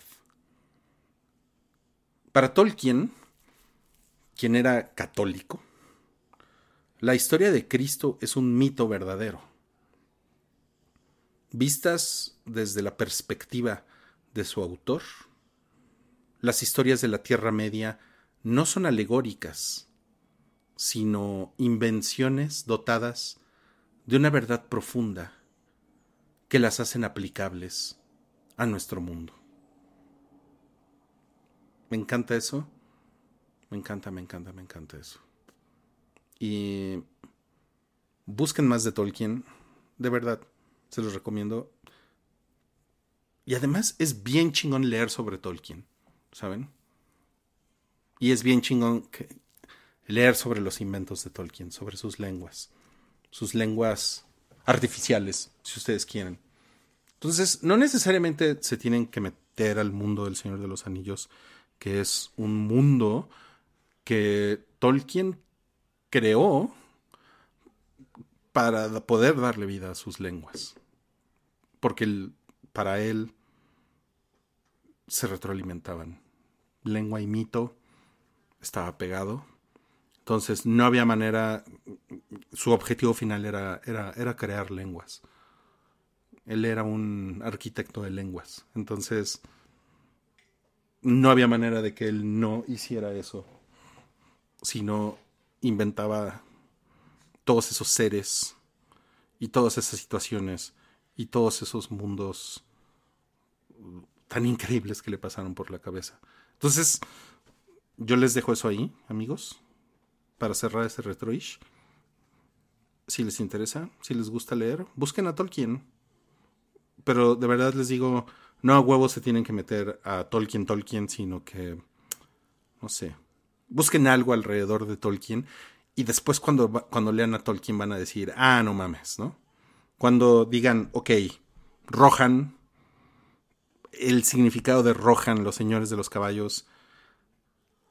Para Tolkien, quien era católico, la historia de Cristo es un mito verdadero. Vistas desde la perspectiva de su autor, las historias de la Tierra Media no son alegóricas, sino invenciones dotadas de una verdad profunda que las hacen aplicables a nuestro mundo. Me encanta eso. Me encanta, me encanta, me encanta eso. Y busquen más de Tolkien. De verdad, se los recomiendo. Y además es bien chingón leer sobre Tolkien, ¿saben? Y es bien chingón leer sobre los inventos de Tolkien, sobre sus lenguas, sus lenguas artificiales, si ustedes quieren. Entonces, no necesariamente se tienen que meter al mundo del Señor de los Anillos, que es un mundo que Tolkien creó para poder darle vida a sus lenguas. Porque para él se retroalimentaban. Lengua y mito estaba pegado. Entonces no había manera, su objetivo final era, era, era crear lenguas. Él era un arquitecto de lenguas. Entonces no había manera de que él no hiciera eso. Sino inventaba todos esos seres y todas esas situaciones y todos esos mundos tan increíbles que le pasaron por la cabeza. Entonces, yo les dejo eso ahí, amigos, para cerrar este retroish. Si les interesa, si les gusta leer, busquen a Tolkien. Pero de verdad les digo, no a huevos se tienen que meter a Tolkien, Tolkien, sino que, no sé, busquen algo alrededor de Tolkien y después cuando, cuando lean a Tolkien van a decir, ah, no mames, ¿no? Cuando digan, ok, Rohan, el significado de Rohan, los señores de los caballos,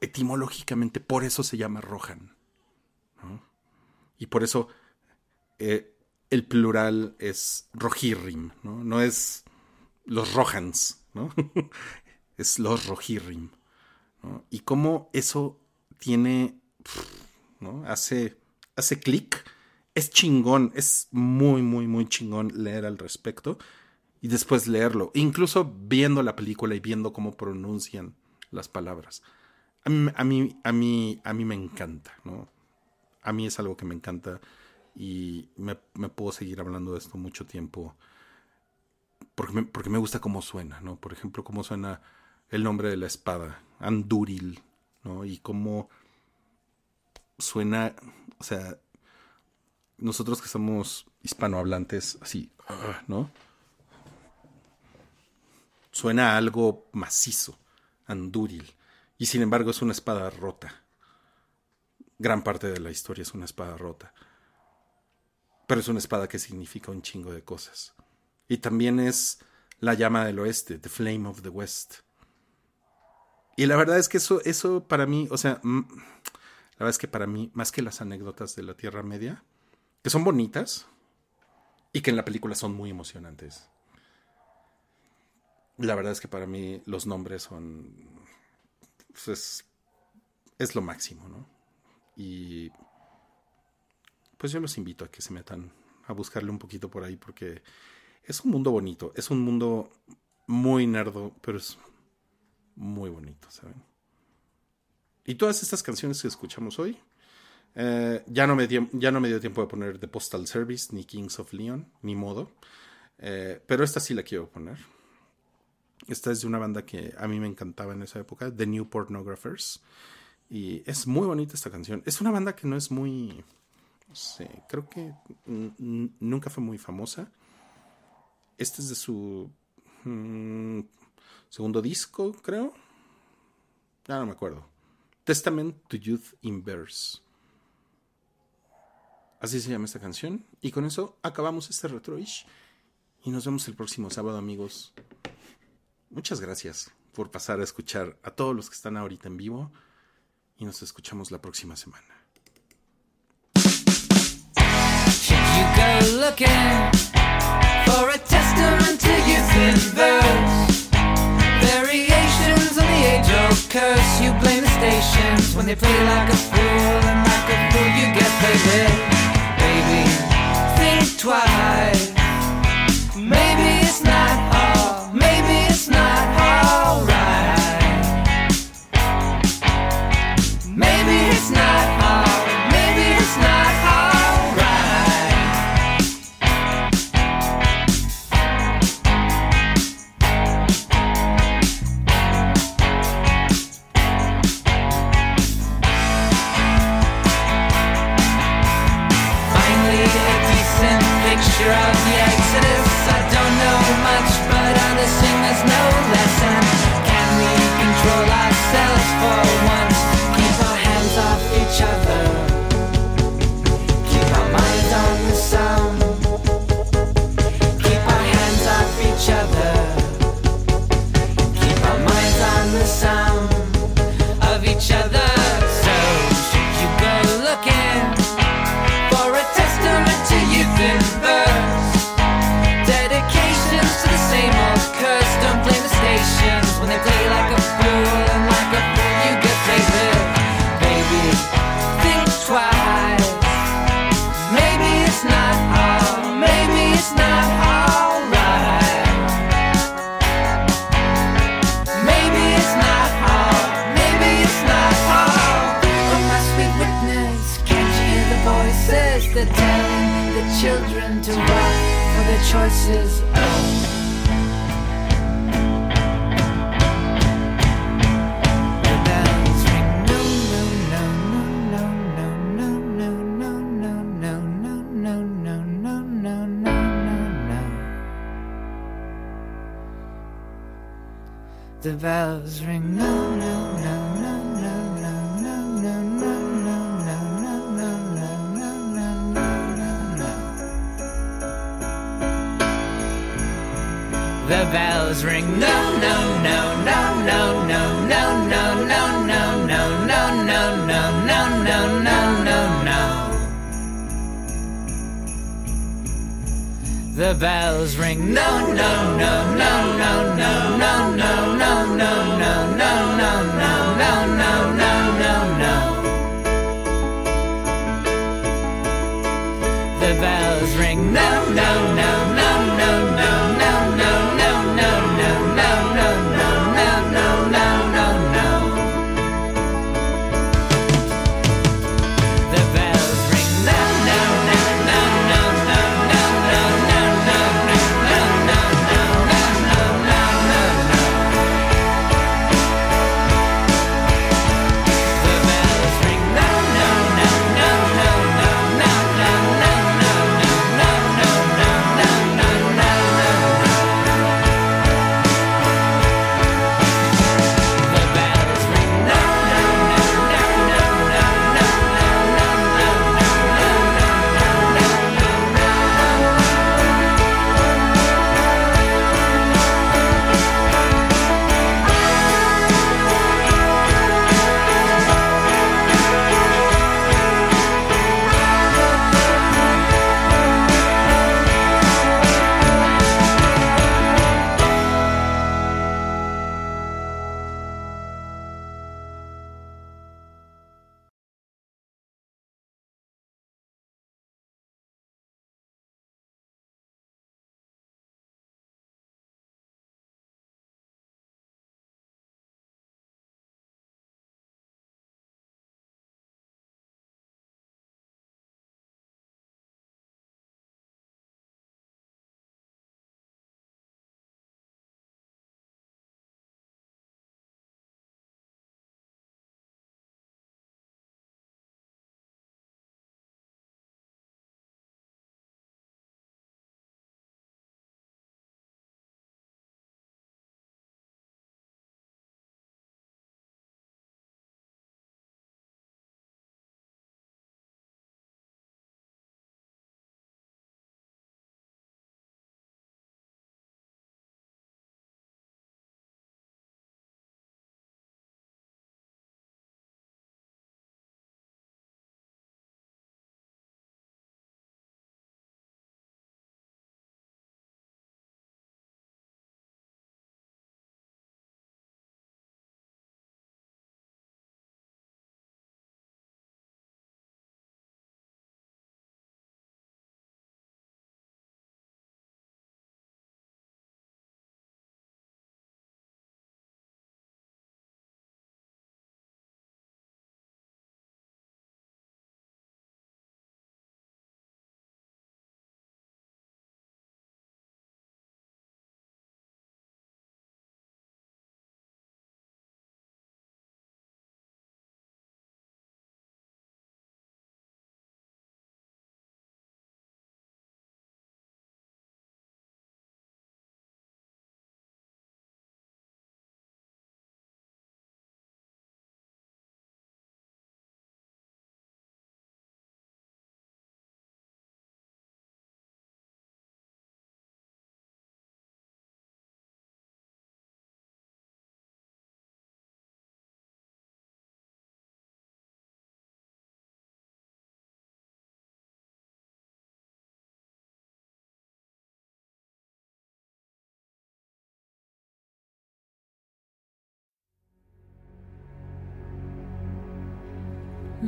etimológicamente por eso se llama Rohan. Y por eso eh, el plural es Rohirrim, ¿no? No es los Rohans, ¿no? es los Rohirrim. ¿no? Y cómo eso tiene, ¿no? Hace, hace clic. Es chingón, es muy, muy, muy chingón leer al respecto y después leerlo. Incluso viendo la película y viendo cómo pronuncian las palabras. A mí, a mí, a mí, a mí me encanta, ¿no? A mí es algo que me encanta y me, puedo seguir hablando de esto mucho tiempo porque me, porque me gusta cómo suena, ¿no? Por ejemplo, cómo suena el nombre de la espada, Anduril, ¿no? Y cómo suena, o sea, nosotros que somos hispanohablantes, así, ¿no? Suena algo macizo, Anduril, y sin embargo es una espada rota. Gran parte de la historia es una espada rota. Pero es una espada que significa un chingo de cosas. Y también es la llama del oeste, The Flame of the West. Y la verdad es que eso, eso para mí, o sea, mm, la verdad es que para mí, más que las anécdotas de la Tierra Media, que son bonitas y que en la película son muy emocionantes. La verdad es que para mí los nombres son. pues, es, es lo máximo, ¿no? Y. Pues yo los invito a que se metan a buscarle un poquito por ahí porque es un mundo bonito. Es un mundo muy nerdo, pero es muy bonito, ¿saben? Y todas estas canciones que escuchamos hoy, eh, ya, no me dio, ya no me dio tiempo de poner The Postal Service, ni Kings of Leon, ni modo. Eh, pero esta sí la quiero poner. Esta es de una banda que a mí me encantaba en esa época, The New Pornographers. Y es muy bonita esta canción. Es una banda que no es muy. No sé, creo que nunca fue muy famosa. Este es de su mm, segundo disco, creo. Ya no me acuerdo. Testament to Youth in Verse. Así se llama esta canción. Y con eso acabamos este retroish. Y nos vemos el próximo sábado, amigos. Muchas gracias por pasar a escuchar a todos los que están ahorita en vivo. Y nos escuchamos la próxima semana. Should choices? Oh. The bells ring. No, the bells ring. No, no, no, no, no, no, no, no, no, no, no, no, no, no, no, no, no, no, no. The bells ring. No, no, no, no, no, no, no, no, no, no, no, no, no, no, no, no, no, no.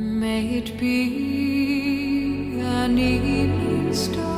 May it be an evening star